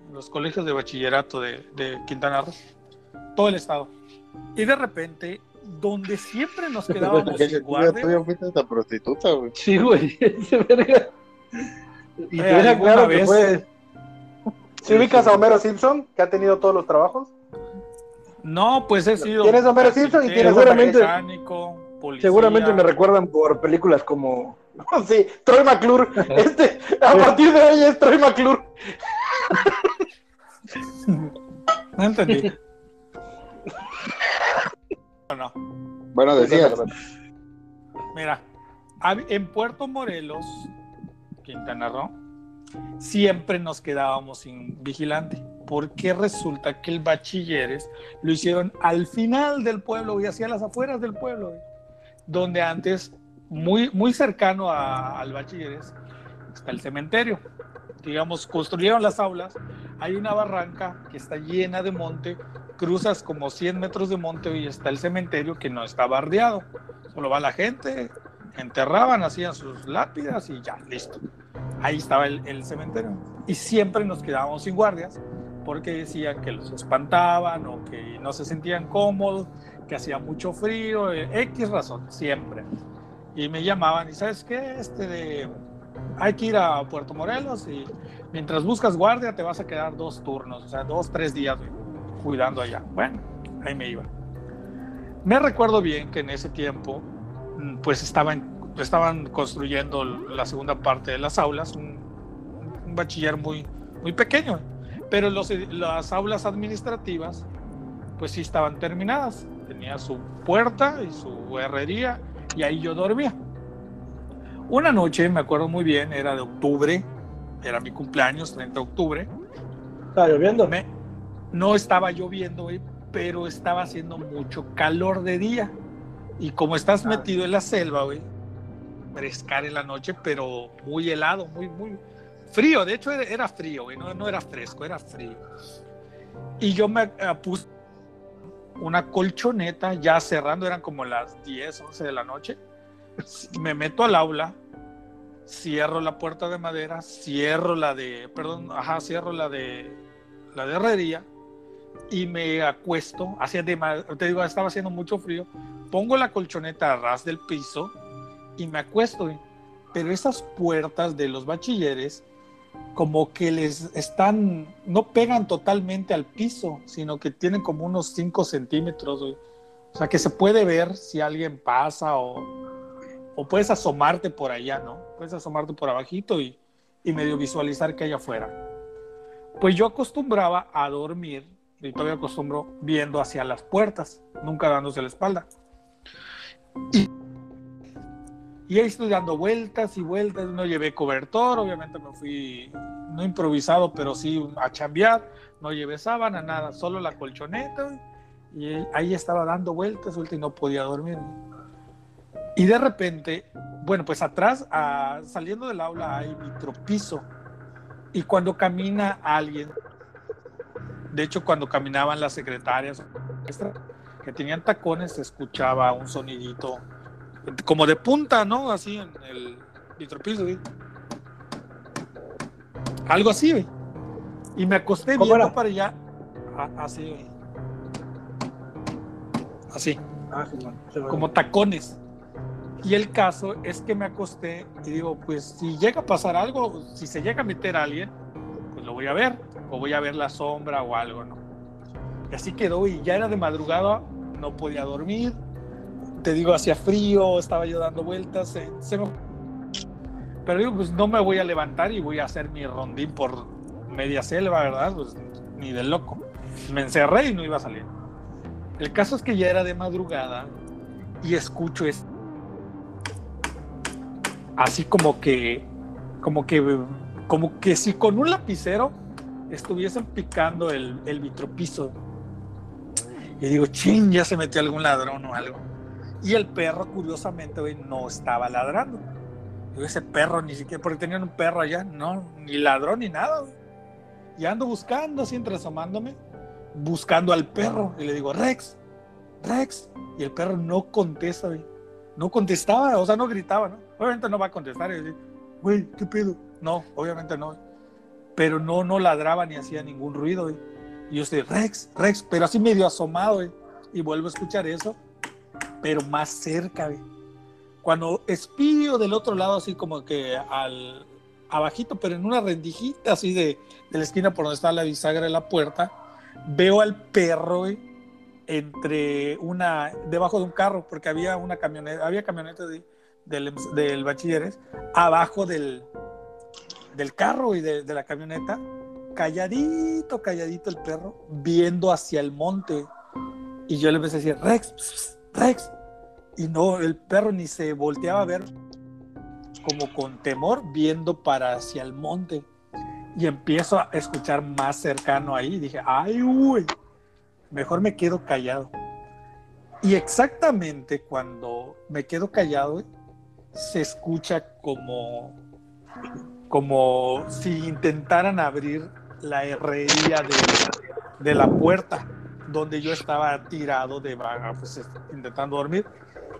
en los colegios de bachillerato de, de Quintana Roo, todo el estado. Y de repente, donde siempre nos quedábamos sin guardia, fuiste esta prostituta, güey. Sí, güey, ese verga. Y Eh, alguna claro que vez- puedes. ¿Si ubicas a Homero Simpson, que ha tenido todos los trabajos? no, pues he sido. Tienes a Homero Simpson y tienes Seguramente- mecánico, policía. Seguramente me recuerdan por películas como. Sí, Troy McClure. Este, a partir de hoy es Troy McClure. No entendí. No, Bueno, decía. Mira, hab- en Puerto Morelos, Quintana Roo, siempre nos quedábamos sin vigilante, porque resulta que el bachilleres lo hicieron al final del pueblo y hacia las afueras del pueblo, donde antes, muy, muy cercano a- al bachilleres, está el cementerio. Digamos, construyeron las aulas, hay una barranca que está llena de monte, cruzas como 100 metros de monte y está el cementerio que no está bardeado. Solo va la gente, enterraban, hacían sus lápidas y ya, listo. Ahí estaba el, cementerio. Y siempre nos quedábamos sin guardias porque decían que los espantaban o que no se sentían cómodos, que hacía mucho frío, eh, X razón, siempre. Y me llamaban y sabes qué, este de, hay que ir a Puerto Morelos y mientras buscas guardia te vas a quedar dos turnos, o sea, dos, tres días güey, cuidando allá. Bueno, ahí me iba. Me recuerdo bien que en ese tiempo, mm, pues estaban, estaban construyendo la segunda parte de las aulas, un, un bachiller muy, muy pequeño, pero los, las aulas administrativas, pues sí estaban terminadas. Tenía su puerta y su herrería, y ahí yo dormía. Una noche, me acuerdo muy bien, era de octubre, era mi cumpleaños, 30 de octubre. ¿Está lloviendo? Me- no estaba lloviendo, güey, pero estaba haciendo mucho calor de día. Y como estás Ah. metido en la selva, güey, frescar en la noche, pero muy helado, muy, muy frío. De hecho, era, frío, güey, no, no era fresco, era frío. Y yo me eh, puse una colchoneta ya cerrando, eran como las 10, 11 de la noche. Me meto al aula, cierro la puerta de madera, cierro la de, perdón, ajá, cierro la de la de herrería y me acuesto, hacía de, te digo, estaba haciendo mucho frío, pongo la colchoneta a ras del piso y me acuesto, pero esas puertas de los bachilleres como que les están, no pegan totalmente al piso, sino que tienen como unos 5 centímetros, güey. o sea que se puede ver si alguien pasa o, o puedes asomarte por allá, ¿no? Puedes asomarte por abajito y, y medio visualizar que hay afuera. Pues yo acostumbraba a dormir, y todavía acostumbro viendo hacia las puertas, nunca dándose la espalda. Y, y ahí estoy dando vueltas y vueltas, no llevé cobertor, obviamente me fui, no improvisado, pero sí a chambear, no llevé sábana, nada, solo la colchoneta, y ahí estaba dando vueltas, vueltas y no podía dormir. Y de repente, bueno, pues atrás, ah, saliendo del aula hay vitropiso. Y cuando camina alguien, de hecho cuando caminaban las secretarias que tenían tacones, se escuchaba un sonidito como de punta, ¿no? Así en el vitropiso. Algo así, güey. Y me acosté ¿Cómo viendo era? para allá. a- Así, güey. Así Ah, sí. Sí, man. como tacones. Y el caso es que me acosté y digo, pues si llega a pasar algo, si se llega a meter alguien, pues lo voy a ver, o voy a ver la sombra o algo, ¿no? Y así quedó y ya era de madrugada, no podía dormir, te digo, hacía frío, estaba yo dando vueltas, se, se me- Pero digo, pues no me voy a levantar y voy a hacer mi rondín por media selva, ¿verdad? Pues ni de loco. Me encerré y no iba a salir. El caso es que ya era de madrugada y escucho es así como que como que como que si con un lapicero estuviesen picando el, el vitropiso y digo chin ya se metió algún ladrón o algo Y el perro, curiosamente, güey, no estaba ladrando. Digo, ese perro ni siquiera, porque tenían un perro allá, no, ni ladró ni nada. Y ando buscando, así entre asomándome, buscando al perro. Y le digo, Rex, Rex. Y el perro no contesta. No contestaba, o sea, no gritaba, ¿no? Obviamente no va a contestar y decir, güey, ¿qué pedo? No, obviamente no. Pero no, no ladraba ni hacía ningún ruido. Y yo estoy, Rex, Rex, pero así medio asomado, güey. Y vuelvo a escuchar eso, pero más cerca, güey. Cuando espío del otro lado, así como que al abajito, pero en una rendijita así de, de la esquina por donde está la bisagra de la puerta, veo al perro, entre una, debajo de un carro, porque había una camioneta, había camioneta de, del, del bachilleres, abajo del, del carro y de, la camioneta, calladito, calladito el perro, viendo hacia el monte. Y yo le empecé a decir, Rex, Rex. Y no, el perro ni se volteaba a ver como con temor, viendo para hacia el monte. Y empiezo a escuchar más cercano ahí. Dije, ay, uy, mejor me quedo callado. Y exactamente cuando me quedo callado, se escucha como, como si intentaran abrir la herrería de, de la puerta donde yo estaba tirado de pues, intentando dormir.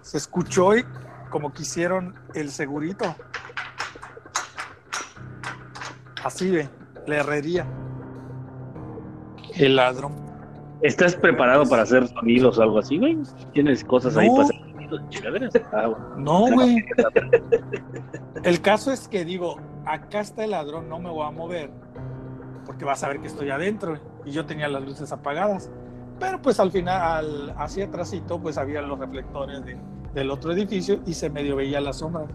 Se escuchó y como que hicieron el segurito. Así ve, la herrería. El ladrón. ¿Estás preparado para hacer sonidos o algo así, güey? ¿Tienes cosas No. ahí para hacer sonidos? Ah, bueno. No, güey. El caso es que digo, acá está el ladrón, no me voy a mover, porque vas a ver que estoy adentro y yo tenía las luces apagadas. Pero pues al final, al- hacia atrásito, pues había los reflectores de- del otro edificio y se medio veía la sombra.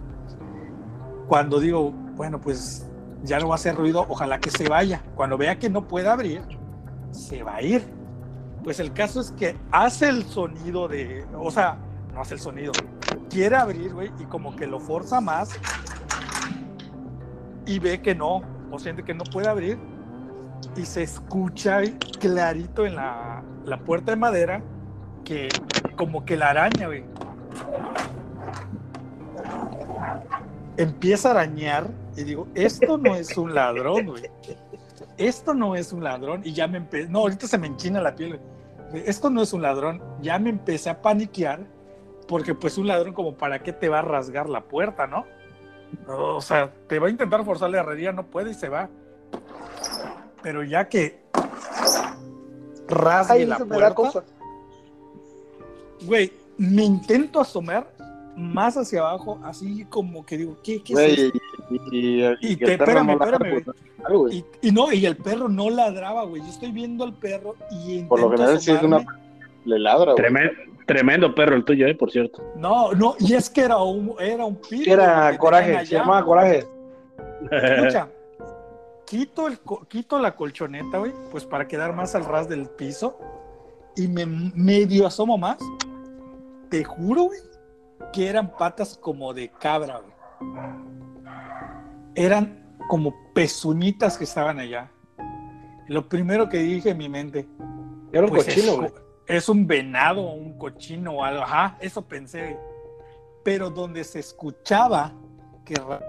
Cuando digo, bueno, pues ya no va a hacer ruido, ojalá que se vaya. Cuando vea que no puede abrir, se va a ir. Pues el caso es que hace el sonido de, o sea, no hace el sonido, quiere abrir, güey, y como que lo forza más y ve que no, o siente que no puede abrir y se escucha clarito en la, la puerta de madera que como que la araña, güey. Empieza a arañar y digo, esto no es un ladrón, güey. Esto no es un ladrón y ya me empecé, no, ahorita se me enchina la piel, güey. Esto no es un ladrón, ya me empecé a paniquear porque pues un ladrón como para qué te va a rasgar la puerta, ¿no? O sea, te va a intentar forzar la herrería, no puede y se va. Pero ya que rasgue Ay, la puerta, cosa. güey, me intento asomar más hacia abajo, así como que digo, ¿qué, qué es esto? y, y- y Y que te- el perro espérame, no espérame, pues, güey. Y, y no, y el perro no ladraba, güey. Yo estoy viendo al perro y Por lo general, sí es una-. Le ladra, güey. Tremendo, tremendo perro el tuyo, eh, por cierto. No, no, y es que era un, era un pitbull Era coraje, se llamaba coraje. Escucha, quito, el, co- quito la colchoneta, güey, pues para quedar más al ras del piso y me medio asomo más. Te juro, güey, que eran patas como de cabra, güey. Eran como pezuñitas que estaban allá. Lo primero que dije en mi mente, Era un pues cochino, güey. Es un venado, un cochino o algo. Ajá, eso pensé. Pero donde se escuchaba que ra-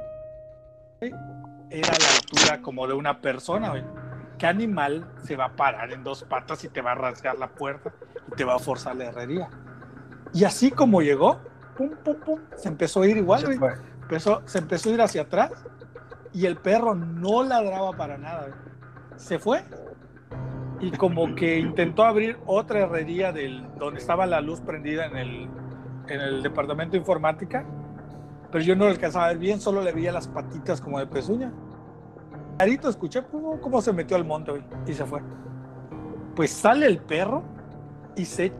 era la altura como de una persona, güey. ¿Qué animal se va a parar en dos patas y te va a rasgar la puerta y te va a forzar la herrería? Y así como llegó, pum, pum, pum, se empezó a ir igual, güey. Empezó, se empezó a ir hacia atrás y el perro no ladraba para nada. güey. Se fue y como que intentó abrir otra herrería del, donde estaba la luz prendida en el, en el departamento de informática, pero yo no lo alcanzaba a ver bien, solo le veía las patitas como de pezuña. Clarito escuché pum, cómo se metió al monte y se fue. Pues sale el perro y se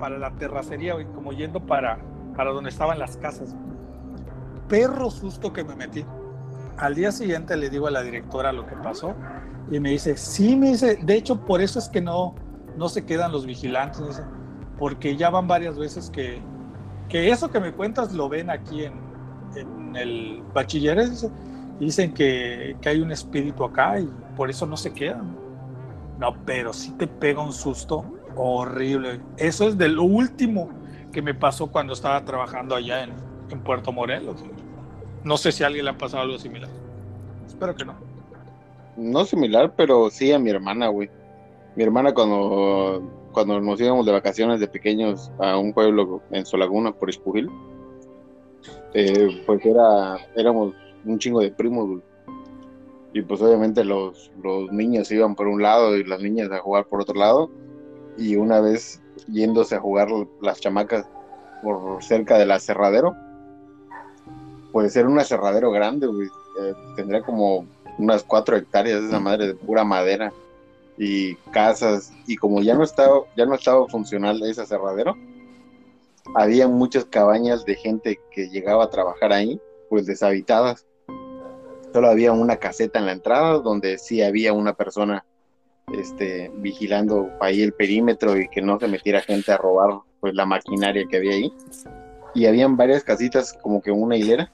para la terracería, como yendo para, para donde estaban las casas. Perro susto que me metí. Al día siguiente le digo a la directora lo que pasó y me dice, sí, me dice, de hecho por eso es que no, no se quedan los vigilantes, dice, porque ya van varias veces que, que eso que me cuentas lo ven aquí en, en el bachilleres, dice, dicen que, que hay un espíritu acá y por eso no se quedan. No, pero sí te pega un susto horrible. Eso es de lo último que me pasó cuando estaba trabajando allá en, en Puerto Morelos. No sé si a alguien le ha pasado algo similar. Espero que no. No similar, pero sí a mi hermana, güey. Mi hermana cuando, cuando nos íbamos de vacaciones de pequeños a un pueblo en Solaguna, por Espujil, eh, pues era, éramos un chingo de primos, güey. Y pues obviamente los, los niños iban por un lado y las niñas a jugar por otro lado. Y una vez yéndose a jugar las chamacas por cerca del aserradero, pues era un aserradero grande, güey. Eh, tendría como unas cuatro hectáreas de esa madre de pura madera y casas. Y como ya no estaba, ya no estaba funcional ese aserradero, había muchas cabañas de gente que llegaba a trabajar ahí, pues deshabitadas. Solo había una caseta en la entrada donde sí había una persona este, vigilando ahí el perímetro y que no se metiera gente a robar pues la maquinaria que había ahí. Y habían varias casitas como que una hilera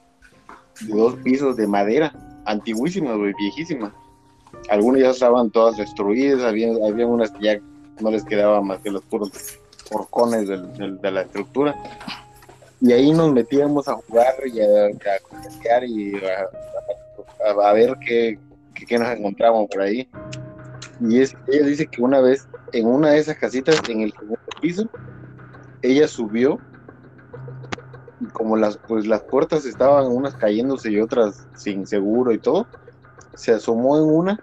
de dos pisos de madera, antiguísimas, viejísimas. Algunas ya estaban todas destruidas, había, había unas que ya no les quedaba más que los puros porcones de la estructura. Y ahí nos metíamos a jugar y a, a y a, ver qué, qué, nos encontramos por ahí. Y es, ella dice que una vez en una de esas casitas, en el segundo piso, ella subió como las, pues las puertas estaban unas cayéndose y otras sin seguro y todo, se asomó en una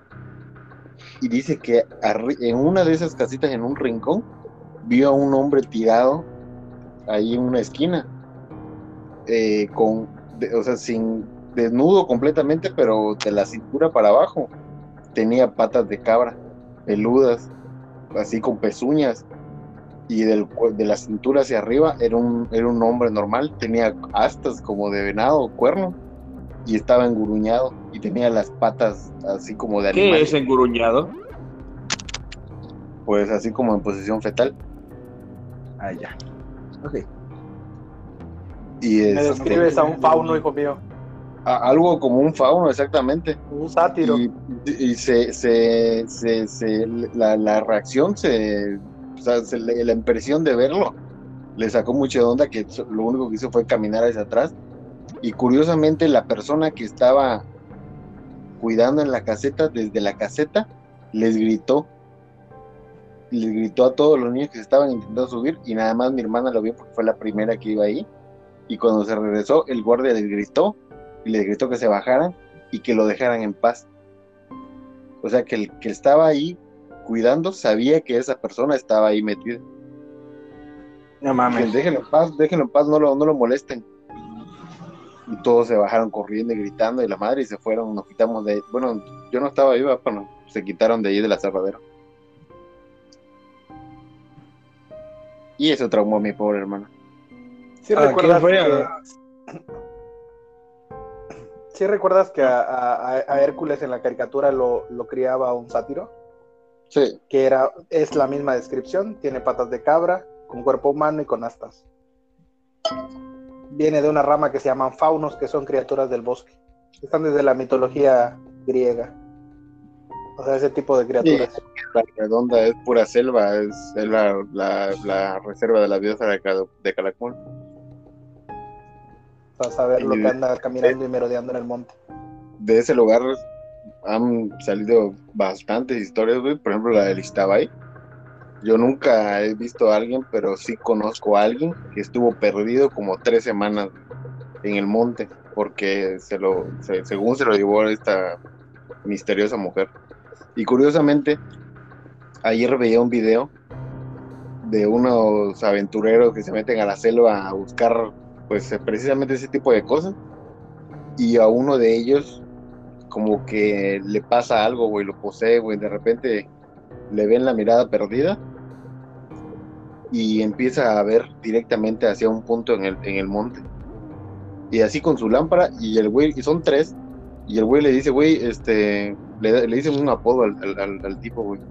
y dice que en una de esas casitas, en un rincón, vio a un hombre tirado ahí en una esquina, eh, con, o sea, sin desnudo completamente, pero de la cintura para abajo. Tenía patas de cabra, peludas, así con pezuñas, y del, de la cintura hacia arriba era un, era un hombre normal, tenía astas como de venado, cuerno, y estaba enguruñado, y tenía las patas así como de animal. ¿Qué es enguruñado? Pues así como en posición fetal. Ah, ya. Ok. Y Me describes a un fauno, hijo mío. algo como un fauno, exactamente. Un sátiro. Y, se, se, se, la, la, reacción, se, o sea, la impresión de verlo, le sacó mucha onda que lo único que hizo fue caminar hacia atrás. Y curiosamente la persona que estaba cuidando en la caseta, desde la caseta, les gritó le gritó a todos los niños que estaban intentando subir y nada más mi hermana lo vio porque fue la primera que iba ahí. Y cuando se regresó, el guardia les gritó y les gritó que se bajaran y que lo dejaran en paz. O sea que el que estaba ahí cuidando sabía que esa persona estaba ahí metida. No mames. déjenlo en paz, déjenlo en paz, no lo, no lo molesten. Y todos se bajaron corriendo y gritando y la madre y se fueron, nos quitamos de Bueno, yo no estaba ahí, pero se quitaron de ahí de la cerradera. Y eso traumó a mi pobre hermano. ¿Sí ah, recuerdas, que... ¿Sí recuerdas que a, Hércules en la caricatura lo, criaba un sátiro? Sí. Que era, es la misma descripción, tiene patas de cabra, con cuerpo humano y con astas. Viene de una rama que se llaman faunos, que son criaturas del bosque. Están desde la mitología griega. O sea, ese tipo de criaturas. la redonda es pura selva, es, la, reserva de la biosfera de Calacón. Para saber lo que anda caminando y merodeando en el monte. De ese lugar han salido bastantes historias. Por ejemplo, la del Istabay. Yo nunca he visto a alguien, pero sí conozco a alguien que estuvo perdido como tres semanas en el monte, porque se lo, según se lo llevó esta misteriosa mujer. Y curiosamente, ayer veía un video de unos aventureros que se meten a la selva a buscar, pues precisamente ese tipo de cosas. Y a uno de ellos, como que le pasa algo, güey, lo posee, güey, de repente le ven la mirada perdida y empieza a ver directamente hacia un punto en el, en el monte. Y así con su lámpara, y el güey, y son tres, y el güey le dice, güey, este, le, le dicen un apodo al, al, tipo, güey.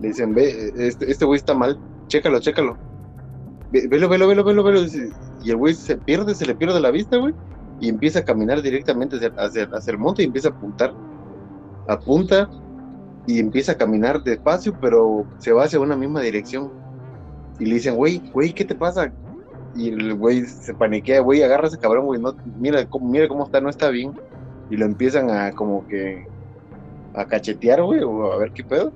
Le dicen, ve, este, este güey está mal, chécalo, chécalo. velo, velo, velo, velo, velo. Y el güey se pierde, se le pierde la vista, güey. Y empieza a caminar directamente hacia, hacia, el monte y empieza a apuntar. Apunta y empieza a caminar despacio, pero se va hacia una misma dirección. Y le dicen, güey, güey, ¿qué te pasa? Y el güey se paniquea, güey, agarra ese cabrón, güey, mira, cómo, mira cómo está, no está bien. Y lo empiezan a como que a cachetear, güey, o a ver qué pedo.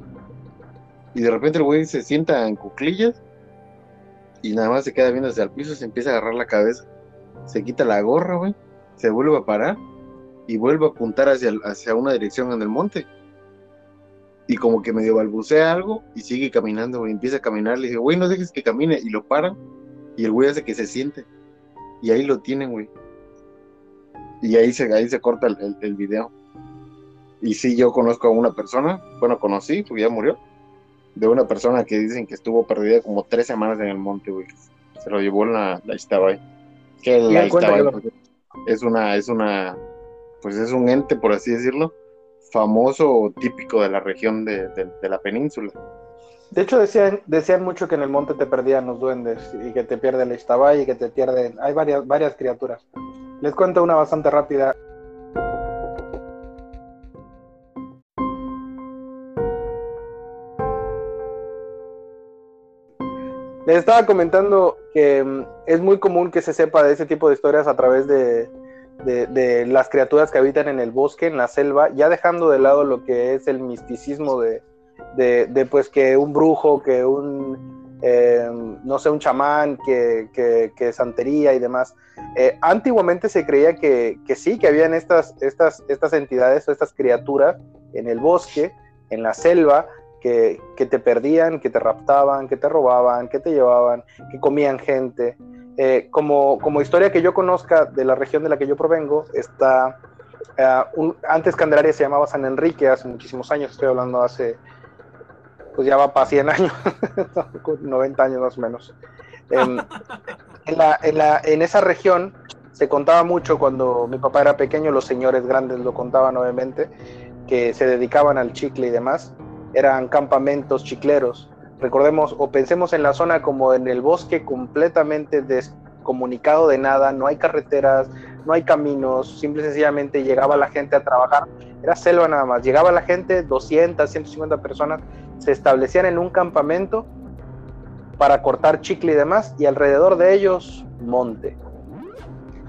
Y de repente el güey se sienta en cuclillas y nada más se queda viendo hacia el piso, se empieza a agarrar la cabeza, se quita la gorra, güey, se vuelve a parar y vuelve a apuntar hacia, hacia una dirección en el monte. Y como que medio balbucea algo y sigue caminando, güey, empieza a caminar, le dice, güey, no dejes que camine, y lo paran, y el güey hace que se siente. Y ahí lo tienen, güey. Y ahí se, ahí se corta el, el, el video. Y sí, yo conozco a una persona, bueno, conocí, porque ya murió, de una persona que dicen que estuvo perdida como tres semanas en el monte, güey. Se lo llevó la, la Iztabay. Que la Iztabay pues, es una, es una, pues es un ente, por así decirlo, famoso o típico de la región de, de, la península. De hecho, decían, decían mucho que en el monte te perdían los duendes y que te pierde la Iztabay y que te pierden. Hay varias, varias criaturas. Les cuento una bastante rápida. Les estaba comentando que mm, es muy común que se sepa de ese tipo de historias a través de, de, las criaturas que habitan en el bosque, en la selva, ya dejando de lado lo que es el misticismo de, de pues que un brujo, que un, eh, no sé, un chamán, que, que, que santería y demás. Eh, antiguamente se creía que, que, sí, que habían estas, estas, estas entidades o estas criaturas en el bosque, en la selva, que, que, te perdían, que te raptaban, que te robaban, que te llevaban, que comían gente. Eh, como, como, historia que yo conozca de la región de la que yo provengo, está, uh, un, antes Candelaria se llamaba San Enrique, hace muchísimos años, estoy hablando hace, pues ya va para 100 años, 90 años más o menos. En, en, la, en, la, en esa región se contaba mucho cuando mi papá era pequeño, los señores grandes lo contaban obviamente, que se dedicaban al chicle y demás eran campamentos chicleros. Recordemos o pensemos en la zona como en el bosque completamente descomunicado de nada, no hay carreteras, no hay caminos, simple y sencillamente llegaba la gente a trabajar, era selva nada más, llegaba la gente, 200, 150 personas, se establecían en un campamento para cortar chicle y demás, y alrededor de ellos monte.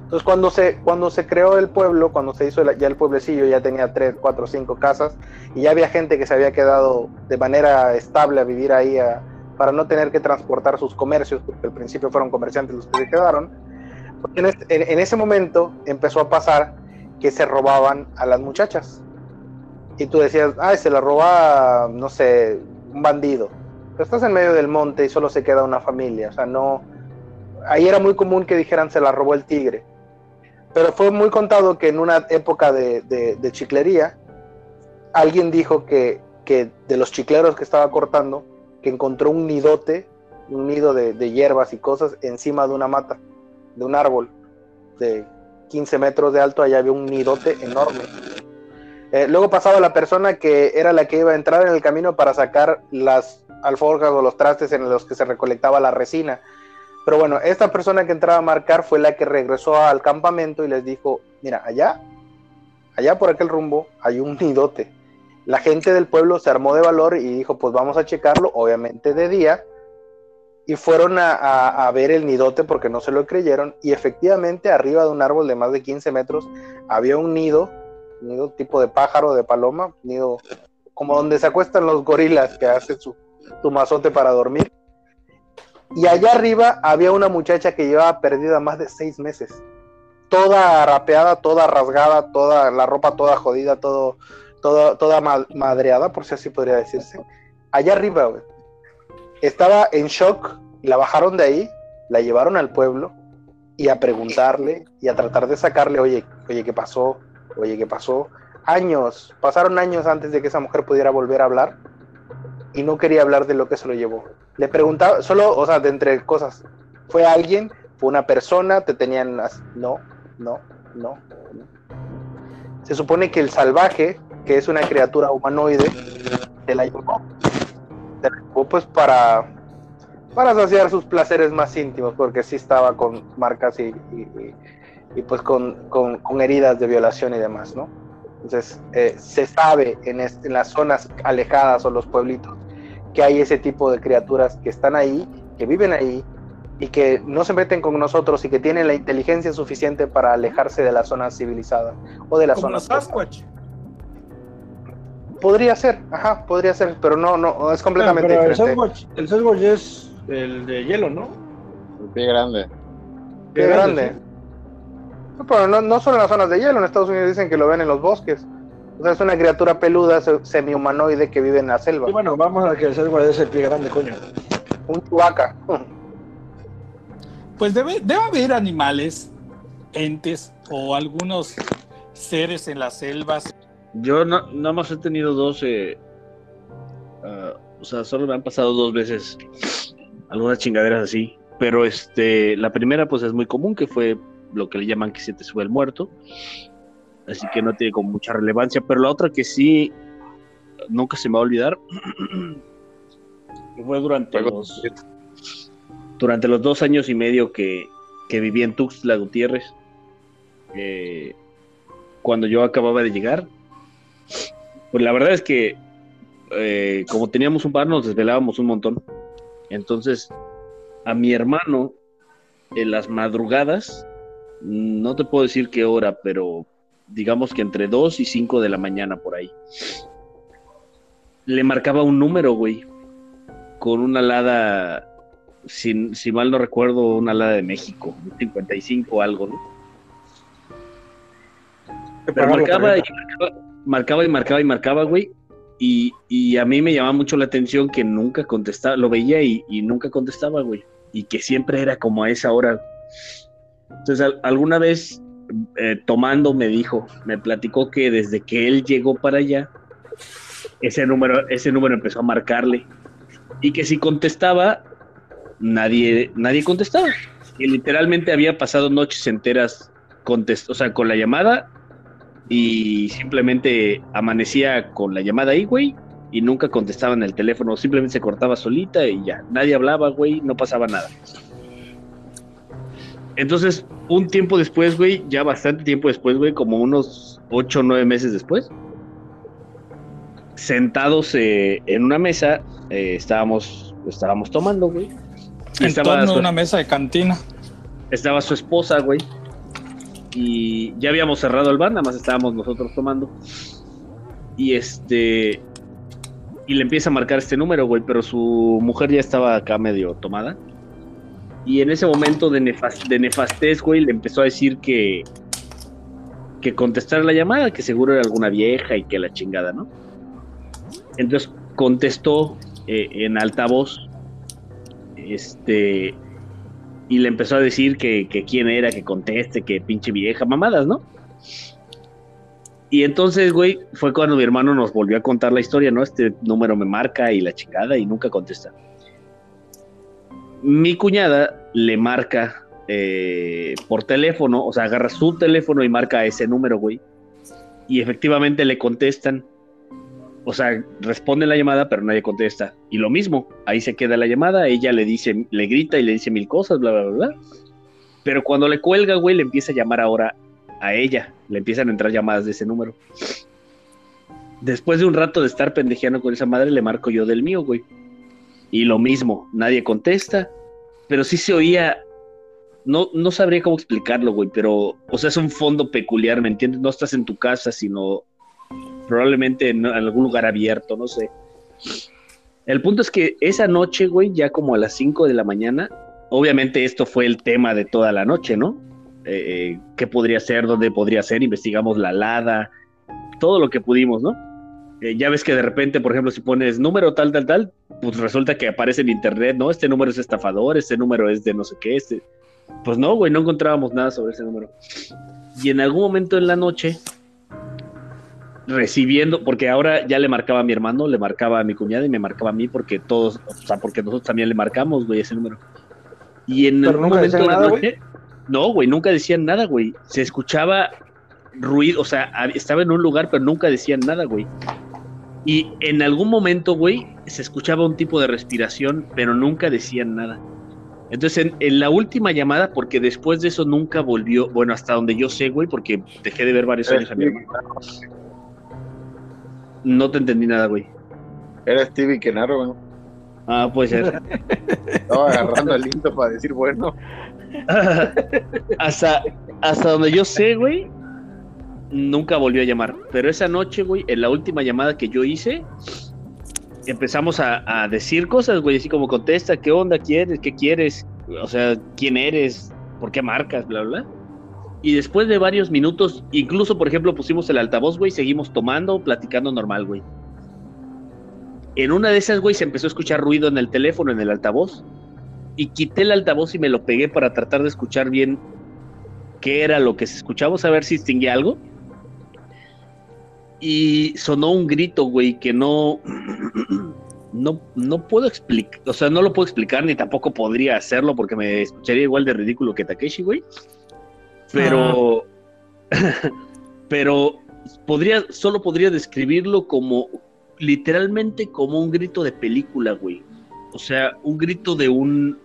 Entonces cuando se, cuando se creó el pueblo, cuando se hizo ya el pueblecillo, ya tenía tres, cuatro, cinco casas y ya había gente que se había quedado de manera estable a vivir ahí para no tener que transportar sus comercios, porque al principio fueron comerciantes los que se quedaron. En, este, en ese momento empezó a pasar que se robaban a las muchachas. Y tú decías, ay, se la roba, no sé, un bandido. Pero estás en medio del monte y solo se queda una familia. O sea, no. Ahí era muy común que dijeran se la robó el tigre pero fue muy contado que en una época de, de, chiclería, alguien dijo que, que, de los chicleros que estaba cortando, que encontró un nidote, un nido de, de, hierbas y cosas encima de una mata, de un árbol de 15 metros de alto, allá había un nidote enorme. Eh, luego pasaba la persona que era la que iba a entrar en el camino para sacar las alforjas o los trastes en los que se recolectaba la resina pero bueno, esta persona que entraba a marcar fue la que regresó al campamento y les dijo, mira, allá, allá por aquel rumbo hay un nidote. La gente del pueblo se armó de valor y dijo, pues vamos a checarlo, obviamente de día, y fueron a, ver el nidote porque no se lo creyeron y efectivamente arriba de un árbol de más de 15 metros había un nido, nido tipo de pájaro, de paloma, nido como donde se acuestan los gorilas que hacen su, su mazote para dormir. Y allá arriba había una muchacha que llevaba perdida más de seis meses. Toda rapeada, toda rasgada, toda la ropa toda jodida, todo, todo toda madreada, por si así podría decirse. Allá arriba. Estaba en shock, la bajaron de ahí, la llevaron al pueblo y a preguntarle y a tratar de sacarle, oye, oye, ¿qué pasó? Oye, ¿qué pasó? Años, pasaron años antes de que esa mujer pudiera volver a hablar y no quería hablar de lo que se lo llevó. Le preguntaba, solo, o sea, de entre cosas, ¿fue alguien? ¿Fue una persona? ¿Te tenían.? No, no, no, no. Se supone que el salvaje, que es una criatura humanoide, te la llevó. Te la llevó pues para, para saciar sus placeres más íntimos, porque sí estaba con marcas y, y, pues con, con, con, heridas de violación y demás, ¿no? Entonces, eh, se sabe en las zonas alejadas o los pueblitos que hay ese tipo de criaturas que están ahí, que viven ahí y que no se meten con nosotros y que tienen la inteligencia suficiente para alejarse de la zona civilizada o de la Como zona Sasquatch. Podría ser, ajá, podría ser, pero no, no, es completamente Pero el diferente. Sasquatch, el Sasquatch es el de hielo, ¿no? El pie grande. Qué grande. sí. No, Pero no, no solo en las zonas de hielo, en Estados Unidos dicen que lo ven en los bosques. O sea, es una criatura peluda, se- semi-humanoide que vive en la selva. Y bueno, vamos a que el Sasquatch es el pie grande, coño. Un chubaca. Pues debe, debe haber animales, entes o algunos seres en las selvas. Yo no, nada más he tenido dos, eh, ah, o sea, solo me han pasado dos veces algunas chingaderas así. Pero este, la primera pues es muy común, que fue lo que le llaman que se te sube el muerto. Así que no tiene como mucha relevancia. Pero la otra que sí, nunca se me va a olvidar, fue durante los, durante los dos años y medio que, que viví en Tuxtla Gutiérrez. eh, cuando yo acababa de llegar, pues la verdad es que eh, como teníamos un bar nos desvelábamos un montón. Entonces, a mi hermano, en las madrugadas, no te puedo decir qué hora, pero digamos que entre 2 y 5 de la mañana por ahí, le marcaba un número, güey, con una alada, si, si mal no recuerdo, una alada de México, un 55 o algo, ¿no? Pero marcaba y marcaba, marcaba y marcaba y marcaba, güey. Y, y a mí me llamaba mucho la atención que nunca contestaba, lo veía y, y nunca contestaba, güey. Y que siempre era como a esa hora. Entonces, al- alguna vez eh, tomando me dijo, me platicó que desde que él llegó para allá, ese número, ese número empezó a marcarle. Y que si contestaba, nadie, nadie contestaba. Y literalmente había pasado noches enteras contest o sea, con la llamada y simplemente amanecía con la llamada ahí, güey, y nunca contestaban el teléfono, simplemente se cortaba solita y ya, nadie hablaba, güey, no pasaba nada. Entonces, un tiempo después, güey, ya bastante tiempo después, güey, como unos ocho o nueve meses después, sentados eh, en una mesa, eh, estábamos, estábamos tomando, güey. En estaba torno su- a una mesa de cantina. estaba su esposa, güey. Y ya habíamos cerrado el bar, nada más estábamos nosotros tomando. Y este. Y le empieza a marcar este número, güey, pero su mujer ya estaba acá medio tomada. Y en ese momento de, nefas- de nefastez, güey, le empezó a decir que. que contestara la llamada, que seguro era alguna vieja y que la chingada, ¿no? Entonces contestó eh, en altavoz. Este y le empezó a decir que, que quién era, que conteste, que pinche vieja, mamadas, ¿no? Y entonces, güey, fue cuando mi hermano nos volvió a contar la historia, ¿no? Este número me marca y la chingada y nunca contesta. Mi cuñada le marca eh, por teléfono, o sea, agarra su teléfono y marca ese número, güey. Y efectivamente le contestan. O sea, responde la llamada, pero nadie contesta. Y lo mismo, ahí se queda la llamada, ella le dice, le grita y le dice mil cosas, bla, bla, bla. Pero cuando le cuelga, güey, le empieza a llamar ahora a ella. Le empiezan a entrar llamadas de ese número. Después de un rato de estar pendejeando con esa madre, le marco yo del mío, güey. Y lo mismo, nadie contesta, pero sí se oía. No, no sabría cómo explicarlo, güey, pero, o sea, es un fondo peculiar, ¿me entiendes? No estás en tu casa, sino probablemente en algún lugar abierto, no sé. El punto es que esa noche, güey, ya como a las 5 de la mañana, obviamente esto fue el tema de toda la noche, ¿no? Eh, eh, ¿Qué podría ser? ¿Dónde podría ser? Investigamos la alada, todo lo que pudimos, ¿no? Eh, ya ves que de repente, por ejemplo, si pones número tal, tal, tal, pues resulta que aparece en internet, ¿no? Este número es estafador, este número es de no sé qué, este... Pues no, güey, no encontrábamos nada sobre ese número. Y en algún momento en la noche, recibiendo, porque ahora ya le marcaba a mi hermano, le marcaba a mi cuñada y me marcaba a mí porque todos, o sea, porque nosotros también le marcamos, güey, ese número. Y en Pero algún momento de la nada, noche, no, güey, nunca decían nada, güey. Se escuchaba ruido, o sea, estaba en un lugar, pero nunca decían nada, güey. Y en algún momento, güey, se escuchaba un tipo de respiración, pero nunca decían nada. Entonces, en, en la última llamada, porque después de eso nunca volvió, bueno, hasta donde yo sé, güey, porque dejé de ver varios años a mi hermano. No te entendí nada, güey. Era Stevie Kenaro, güey. Ah, puede ser. Estaba agarrando el lindo para decir bueno. hasta, hasta donde yo sé, güey, nunca volvió a llamar. Pero esa noche, güey, en la última llamada que yo hice, empezamos a, decir cosas, güey, así como contesta, ¿qué onda quieres? ¿Qué quieres? O sea, ¿quién eres? ¿Por qué marcas? Bla, bla. Y después de varios minutos, incluso, por ejemplo, pusimos el altavoz, güey, seguimos tomando, platicando normal, güey. En una de esas, güey, se empezó a escuchar ruido en el teléfono, en el altavoz. Y quité el altavoz y me lo pegué para tratar de escuchar bien qué era lo que se escuchaba, a ver si distinguía algo. Y sonó un grito, güey, que no, no, no puedo explicar, o sea, no lo puedo explicar ni tampoco podría hacerlo porque me escucharía igual de ridículo que Takeshi, güey. Pero, pero podría, solo podría describirlo como, literalmente como un grito de película, güey. O sea, un grito de un,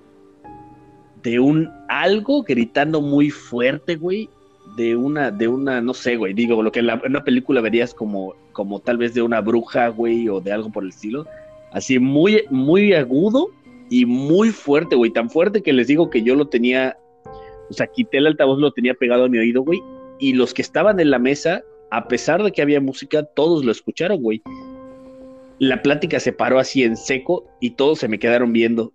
de un algo gritando muy fuerte, güey, de una, de una, no sé, güey, digo, lo que en, la, una película verías como, como tal vez de una bruja, güey, o de algo por el estilo, así muy, muy agudo y muy fuerte, güey, tan fuerte que les digo que yo lo tenía, o sea, quité el altavoz, lo tenía pegado a mi oído, güey, y los que estaban en la mesa, a pesar de que había música, todos lo escucharon, güey. La plática se paró así en seco y todos se me quedaron viendo.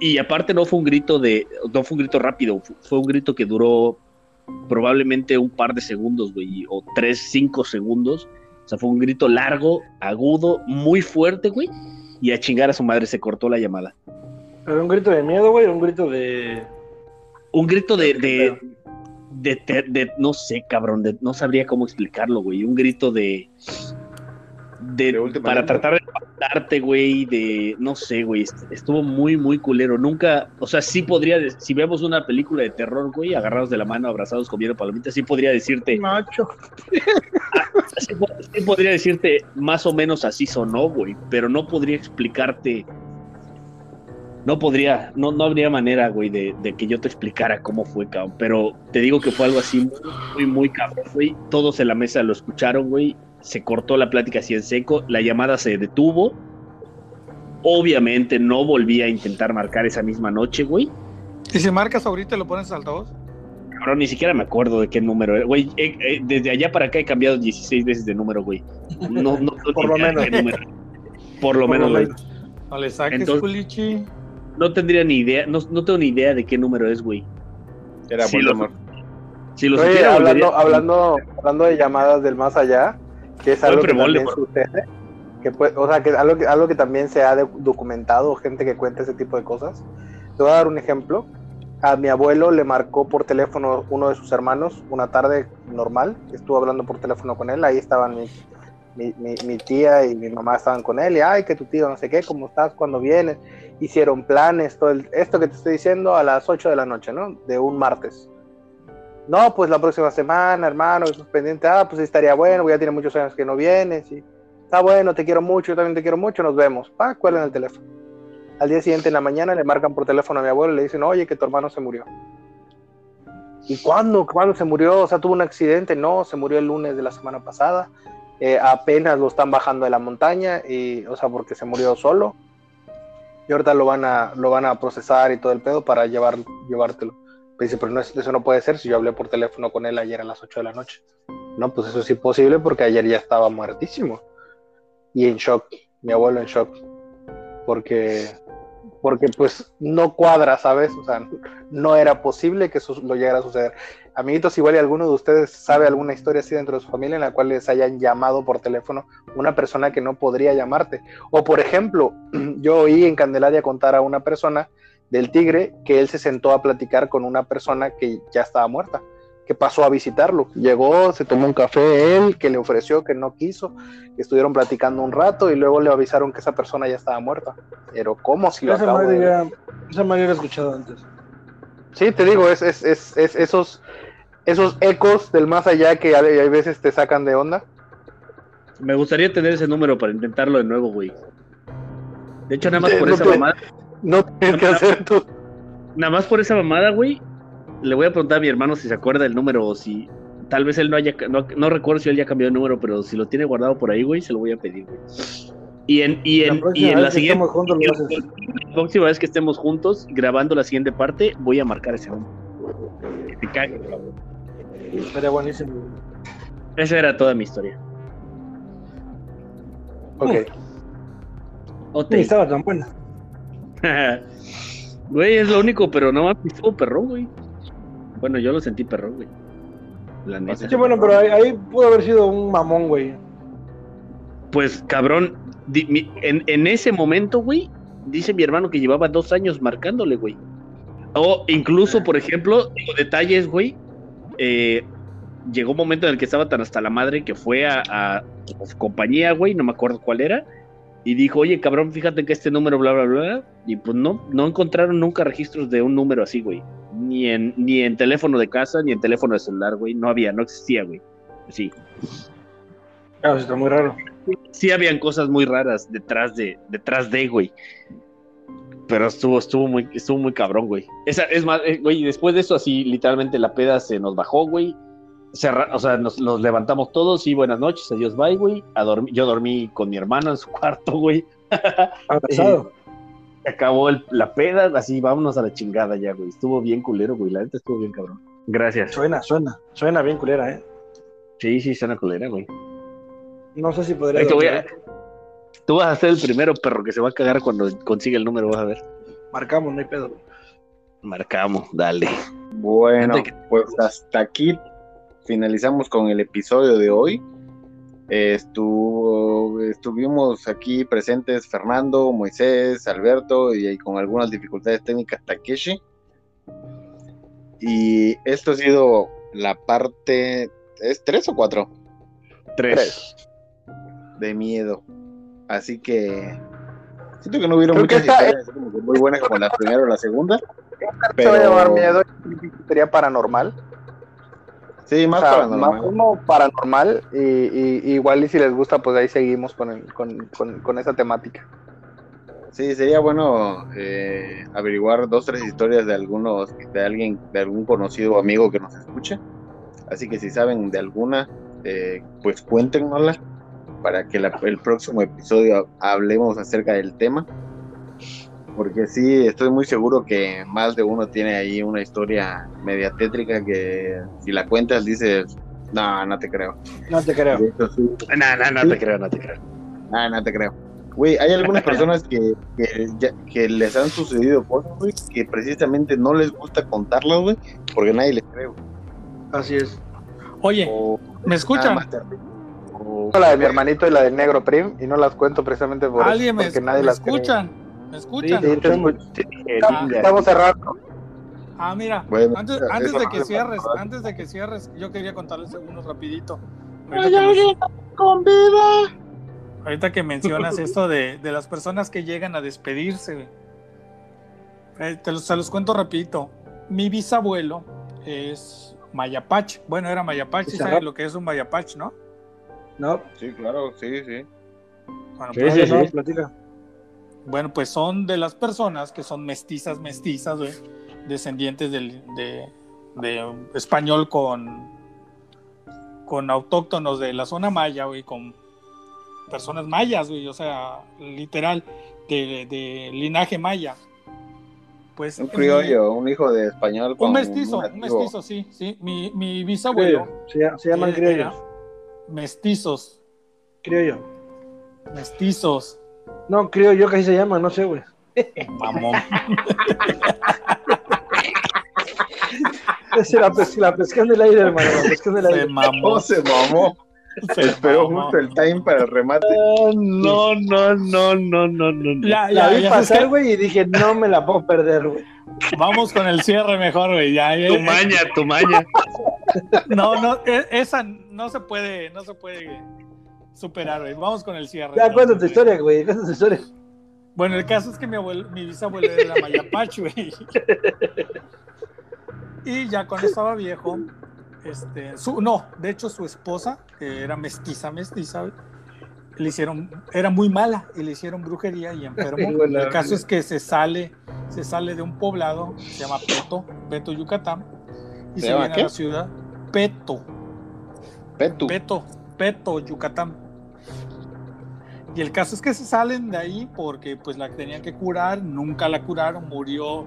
Y aparte no fue un grito de, no fue un grito rápido, fue un grito que duró probablemente un par de segundos, güey, o tres, cinco segundos. O sea, fue un grito largo, agudo, muy fuerte, güey. Y a chingar a su madre se cortó la llamada. ¿Era un grito de miedo, güey? ¿Un grito de...? Un grito de... de, de, de, de no sé, cabrón, no sabría cómo explicarlo, güey. Un grito de... De, para tratar de espantarte, güey, de, no sé, güey, estuvo muy, muy culero. Nunca, o sea, sí podría, si vemos una película de terror, güey, agarrados de la mano, abrazados, comiendo palomitas, sí podría decirte. Macho. sí, sí, podría decirte más o menos así sonó, güey, pero no podría explicarte. No podría, no, no habría manera, güey, de, de, que yo te explicara cómo fue, cabrón. Pero te digo que fue algo así muy, muy, muy cabrón, güey. Todos en la mesa lo escucharon, güey se cortó la plática así en seco, la llamada se detuvo. Obviamente no volví a intentar marcar esa misma noche, güey. ¿Y si marcas ahorita lo pones altavoz? Cabrón, ni siquiera me acuerdo de qué número era. Güey, eh, eh, desde allá para acá he cambiado 16 veces de número, güey. No, no, Por lo menos. Por lo menos, güey. No le saques, Entonces, Culichi. No tendría ni idea, no, no tengo ni idea de qué número es, güey. Era lo- amor. Si lo Oye, supiera, hablando, volvería- hablando, hablando de llamadas del más allá, que es algo que también por- sucede, que puede- o sea, que algo, que algo que también se ha documentado, gente que cuenta ese tipo de cosas. Te voy a dar un ejemplo. A mi abuelo le marcó por teléfono uno de sus hermanos una tarde normal. Estuvo hablando por teléfono con él. Ahí estaban mi, mi, mi- mi tía y mi mamá estaban con él. Y ay, que tu tío, no sé qué, ¿cómo estás? ¿Cuándo vienes? Hicieron planes, todo el- esto que te estoy diciendo a las 8 de la noche, ¿no? De un martes. No, pues la próxima semana, hermano, es pendiente. Ah, pues estaría bueno, ya tiene muchos años que no vienes. Y, Está bueno, te quiero mucho, yo también te quiero mucho, nos vemos. Pa, cuelgan el teléfono. Al día siguiente en la mañana le marcan por teléfono a mi abuelo y le dicen, oye, que tu hermano se murió. ¿Y cuándo? ¿Cuándo se murió? O sea, tuvo un accidente. No, se murió el lunes de la semana pasada. Eh, apenas lo están bajando de la montaña, y, o sea, porque se murió solo. Y ahorita lo van a, lo van a procesar y todo el pedo para llevar, llevártelo. Pero no, es- eso no puede ser si yo hablé por teléfono con él ayer a las 8 de la noche. No, pues eso es imposible porque ayer ya estaba muertísimo. Y en shock, mi abuelo en shock. Porque, porque pues no cuadra, ¿sabes? O sea, no era posible que eso lo llegara a suceder. Amiguitos, igual y alguno de ustedes sabe alguna historia así dentro de su familia en la cual les hayan llamado por teléfono una persona que no podría llamarte. O por ejemplo, yo oí en Candelaria contar a una persona del Tigre que él se sentó a platicar con una persona que ya estaba muerta, que pasó a visitarlo. Llegó, se tomó un café él, que le ofreció, que no quiso, que estuvieron platicando un rato y luego le avisaron que esa persona ya estaba muerta. Pero ¿cómo si lo Esa acabo madre de- ya, esa madre ya la he escuchado antes. Sí, te digo, es, es, es, es esos, esos ecos del más allá que a, a veces te sacan de onda. Me gustaría tener ese número para intentarlo de nuevo, güey. De hecho, nada más por no esa te- mamada, No tienes que hacer tú. nada más por esa mamada, güey. Le voy a preguntar a mi hermano si se acuerda del número o si tal vez él no haya, no, no recuerdo si él ya cambió de número, pero si lo tiene guardado por ahí, güey, se lo voy a pedir, güey. Y en, y en, La y en la siguiente, juntos la próxima vez que estemos juntos grabando la siguiente parte, voy a marcar ese número. Que te cague, cabrón. Sería buenísimo. Esa era toda mi historia. Ok. Estaba tan buena. Güey, es lo único, pero no estuvo perro, güey. Bueno, yo lo sentí perro, güey. La neta. Sí, bueno, pero ahí, ahí pudo haber sido un mamón, güey. Pues, cabrón, di- mi- en, en ese momento, güey, dice mi hermano que llevaba dos años marcándole, güey. O incluso, por ejemplo, detalles, güey. eh, llegó un momento en el que estaba tan hasta la madre que fue a, a su compañía, güey, no me acuerdo cuál era, y dijo, oye, cabrón, fíjate que este número, bla, bla, bla, y pues no, no encontraron nunca registros de un número así, güey. Ni en, ni en teléfono de casa, ni en teléfono de celular, güey. No había, no existía, güey. Sí. Claro, sí, está muy raro. sí habían cosas muy raras detrás de, detrás de, güey. Pero estuvo, estuvo muy, estuvo muy cabrón, güey. Esa, es más, eh, güey, después de eso, así, literalmente la peda se nos bajó, güey. Cerra- o sea, nos, nos levantamos todos y buenas noches, adiós, bye, güey. A dormir, yo dormí con mi hermano en su cuarto, güey. Abrazado. Se acabó el- la peda, así, vámonos a la chingada ya, güey. Estuvo bien culero, güey. La neta estuvo bien cabrón. Gracias. Suena, suena. Suena bien culera, ¿eh? Sí, sí, suena culera, güey. No sé si podría. Ahí te voy a- dormir. Tú vas a ser el primero perro que se va a cagar cuando consiga el número, vas a ver. Marcamos, no hay pedo. Marcamos, dale. Bueno, pues hasta aquí finalizamos con el episodio de hoy. Estuvo, estuvimos aquí presentes Fernando, Moisés, Alberto y, ahí con algunas dificultades técnicas Takeshi. Y esto ha sido la parte, ¿es tres o cuatro? Tres. De miedo. Así que siento que no hubieron Creo muchas historias que muy buenas como la primera o la segunda. Se va a llamar Pero miedo, sería paranormal. Sí, más O sea, paranormal. más como paranormal y, y- y igual y si les gusta pues ahí seguimos con, el- con, con, con esa temática. Sí, sería bueno eh, averiguar dos, tres historias de algunos, de alguien, de algún conocido o amigo que nos escuche. Así que si saben de alguna, eh, pues cuéntenosla para que la- el próximo episodio hablemos acerca del tema. Porque sí, estoy muy seguro que más de uno tiene ahí una historia media tétrica que si la cuentas dices, no, no te creo. No te creo. Hecho, sí, No, no, no Sí. te creo, no te creo. Ah, no te creo. Güey, hay algunas personas que, que, ya- que les han sucedido cosas, güey, que precisamente no les gusta contarlas, güey, porque nadie les cree. güey. Así es. Oye, O ¿me escuchan? O- La de mi hermanito y la del negro prim y no las cuento precisamente por eso, ¿Alguien me, porque nadie me las cree. Escuchan? ¿Me escuchan? Sí, te escucho. Sí, estamos- Estamos cerrando. Ah, mira, Bueno, antes, de que cierres, antes de que cierres, yo quería contarles uno rapidito. Ahorita que, con vida. ahorita que mencionas esto de, de las personas que llegan a despedirse. Eh, te los, se los cuento rapidito. Mi bisabuelo es Mayapach. Bueno, era Mayapach, sí sabes lo que es un Mayapach, ¿no? No, Sí, claro, sí, sí. Bueno, Sí, pues, sí, no, sí. platica. Bueno, pues son de las personas que son mestizas, mestizas, güey, descendientes del, de, de español con, con autóctonos de la zona maya, güey, con personas mayas, güey, o sea, literal, de, de linaje maya. Pues Un criollo, un hijo de español con un mestizo, un mestizo, sí, sí. Mi, mi bisabuelo. Criollo. Se, se llaman eh, criollos. Mestizos, Criollo. mestizos, No, criollo que así se llama, no sé, güey. mamón. Es la, pes la pescan del aire, hermano. La pescan del Se aire. mamó. Se mamó. se Esperó mamó. justo el time para el remate. Ah, no, no, no, no, no, no. Ya, La ya, vi ya pasar, güey, y dije, no me la puedo perder, güey. Vamos con el cierre mejor, güey. Ya, ya, Tu maña, tu maña. No, no, e- esa no se puede, no se puede superar, güey. Vamos con el cierre. Ya, cuenta tu güey. historia, güey. Cuenta tu historia. Bueno, el caso es que mi abuelo, mi bisabuelo era de Mayapach, güey. Y ya cuando estaba viejo, este, su, no, de hecho su esposa, que era mestiza, mestiza, güey, le hicieron, era muy mala y le hicieron brujería y enfermó. La El caso es que se sale, se sale de un poblado, se llama Peto, Peto, Yucatán, y ¿Se viene qué? a la ciudad Peto, Petu. Peto, Peto, Yucatán. Y el caso es que se salen de ahí porque pues la tenían que curar, nunca la curaron, murió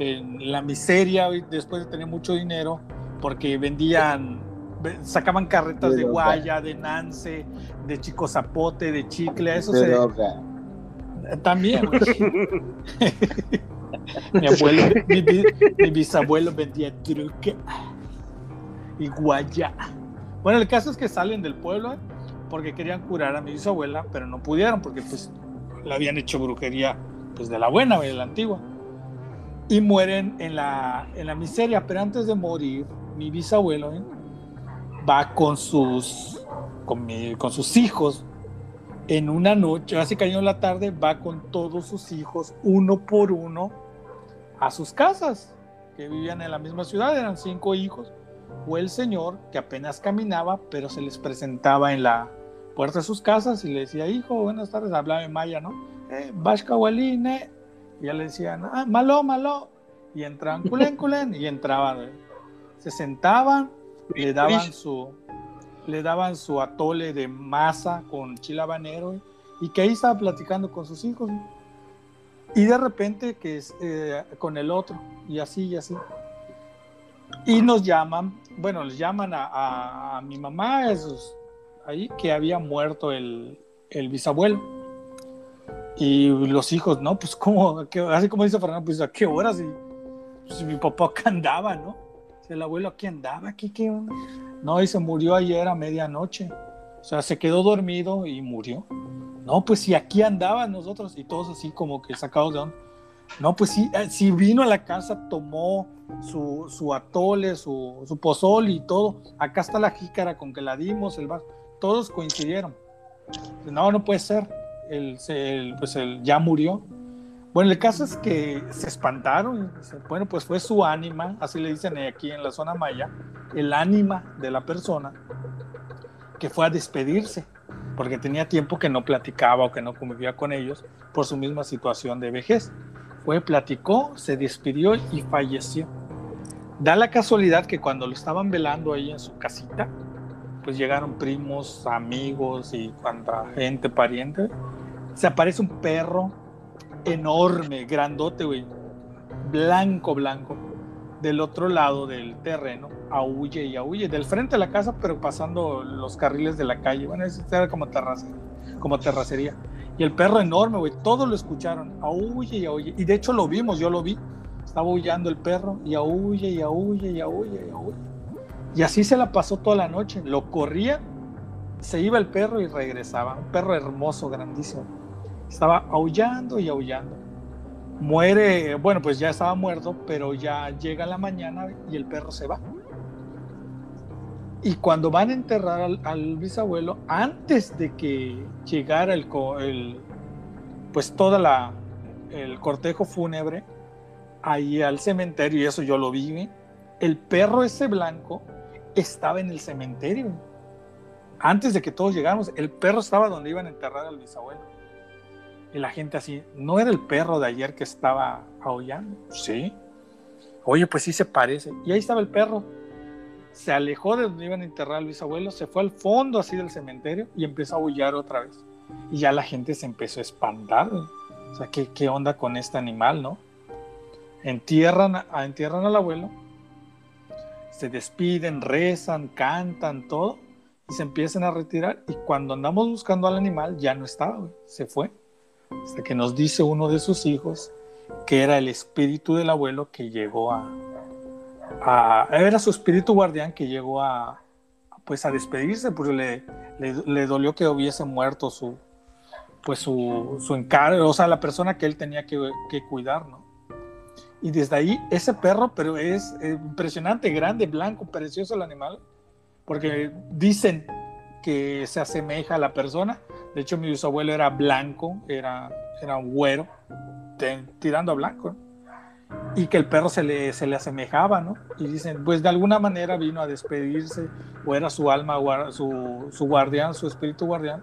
en la miseria después de tener mucho dinero porque vendían, ve- sacaban carretas de guaya, de nance, de chico zapote, de chicle, eso De se... También, mi abuelo, mi, mi bisabuelo vendía truque y guaya. Bueno, el caso es que salen del pueblo ¿eh? Porque querían curar a mi bisabuela, pero no pudieron porque pues le habían hecho brujería pues de la buena, de la antigua. Y mueren en la, en la miseria, pero antes de morir, mi bisabuelo ¿eh? va con sus, con, mi- con sus hijos en una noche, cayó en la tarde, va con todos sus hijos, uno por uno, a sus casas, que vivían en la misma ciudad, eran cinco hijos. Fue el señor que apenas caminaba, pero se les presentaba en la puerta de sus casas y le decía, hijo, buenas tardes, hablaba en maya, ¿no? Eh, Vashka Waline. Y ya le decían, ah, malo, malo. Y entraban, culen, culen, y entraban. eh. Se sentaban, le daban su, le daban su atole de masa con chile habanero ¿eh? y que ahí estaba platicando con sus hijos. ¿no? Y de repente que es eh, con el otro, y así y así. Y nos llaman, bueno, les llaman a, a- a mi mamá, esos, ahí, que había muerto el, el bisabuelo. Y los hijos, no, pues como, así como dice Fernando, pues a qué horas, si, si mi papá acá andaba, ¿no? El abuelo aquí andaba, ¿qué, qué onda? No, y se murió ayer a medianoche. O sea, se quedó dormido y murió. No, pues si aquí andaban nosotros y todos así como que sacados de onda. No, pues sí, eh, si vino a la casa, tomó su, su atole, su, su pozol y todo. Acá está la jícara con que la dimos, el vaso. Todos coincidieron. No, no puede ser. El, pues el, ya murió. Bueno, el caso es que se espantaron. Bueno, pues fue su ánima, así le dicen aquí en la zona maya, el ánima de la persona que fue a despedirse, porque tenía tiempo que no platicaba o que no convivía con ellos por su misma situación de vejez. Fue, platicó, se despidió y falleció. Da la casualidad que cuando lo estaban velando ahí en su casita, pues llegaron primos, amigos y cuanta gente, pariente. Se aparece un perro enorme, grandote, güey, blanco, blanco, del otro lado del terreno, aúlle y aúlle, del frente de la casa, pero pasando los carriles de la calle. Bueno, eso era como terracería. Como terracería. Y el perro enorme, güey, todos lo escucharon, aúlle y aúlle. Y de hecho lo vimos, yo lo vi. Estaba aullando el perro y aúlle y aúlle y aúlle y aúlle. Y así se la pasó toda la noche. Lo corría, se iba el perro y regresaba. Un perro hermoso, grandísimo. Estaba aullando y aullando. Muere, bueno, pues ya estaba muerto, pero ya llega la mañana y el perro se va. Y cuando van a enterrar al, bisabuelo, antes de que llegara el, pues toda la el cortejo fúnebre ahí al cementerio y eso yo lo vi, el perro ese blanco estaba en el cementerio. Antes de que todos llegáramos, el perro estaba donde iban a enterrar al bisabuelo. Y la gente así, ¿no era el perro de ayer que estaba aullando? Sí. Oye, pues sí se parece. Y ahí estaba el perro. Se alejó de donde iban a enterrar al bisabuelo, se fue al fondo así del cementerio y empezó a aullar otra vez. Y ya la gente se empezó a espantar. O sea, ¿qué, qué onda con este animal, no? Entierran, a- entierran al abuelo, se despiden, rezan, cantan, todo, y se empiezan a retirar. Y cuando andamos buscando al animal, ya no estaba, se fue. Hasta que nos dice uno de sus hijos que era el espíritu del abuelo que llegó a, a- era su espíritu guardián que llegó a pues a despedirse porque le, le, le dolió que hubiese muerto su pues su, su encargo, o sea, la persona que él tenía que, que cuidar, ¿no? Y desde ahí, ese perro, pero es eh, impresionante, grande, blanco, precioso el animal, porque dicen que se asemeja a la persona. De hecho, mi bisabuelo era blanco, era, era un güero, tirando a blanco, y que el perro se le, se le asemejaba, ¿no? Y dicen, pues de alguna manera vino a despedirse, o era su alma, su, su guardián, su espíritu guardián,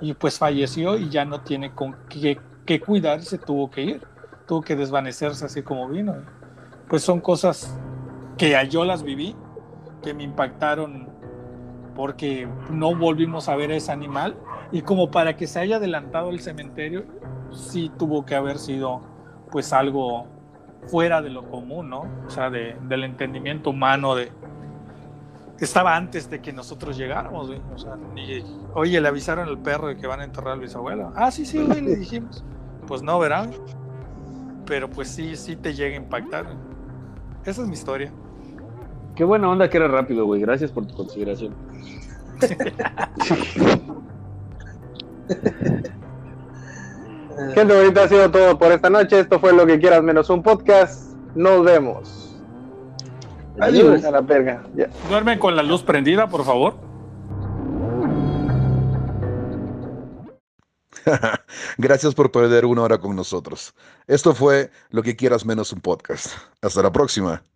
y pues falleció y ya no tiene con qué, qué cuidar y se tuvo que ir, tuvo que desvanecerse así como vino. Pues son cosas que yo las viví, que me impactaron porque no volvimos a ver a ese animal Y como para que se haya adelantado el cementerio, sí tuvo que haber sido pues algo fuera de lo común, ¿no? O sea, de, del entendimiento humano de estaba antes de que nosotros llegáramos, güey. O sea, ni, oye, le avisaron al perro de que van a enterrar al bisabuelo. Ah, sí, sí, güey, le dijimos. Pues no, ¿verdad? Pero pues sí, sí te llega a impactar. Esa es mi historia. Qué buena onda que era rápido, güey. Gracias por tu consideración. Gente bonita, ha sido todo por esta noche. Esto fue lo que quieras menos un podcast. Nos vemos. Adiós a la verga. Ya. Duerme con la luz prendida, por favor. Gracias por perder una hora con nosotros. Esto fue Lo que quieras menos un podcast. Hasta la próxima.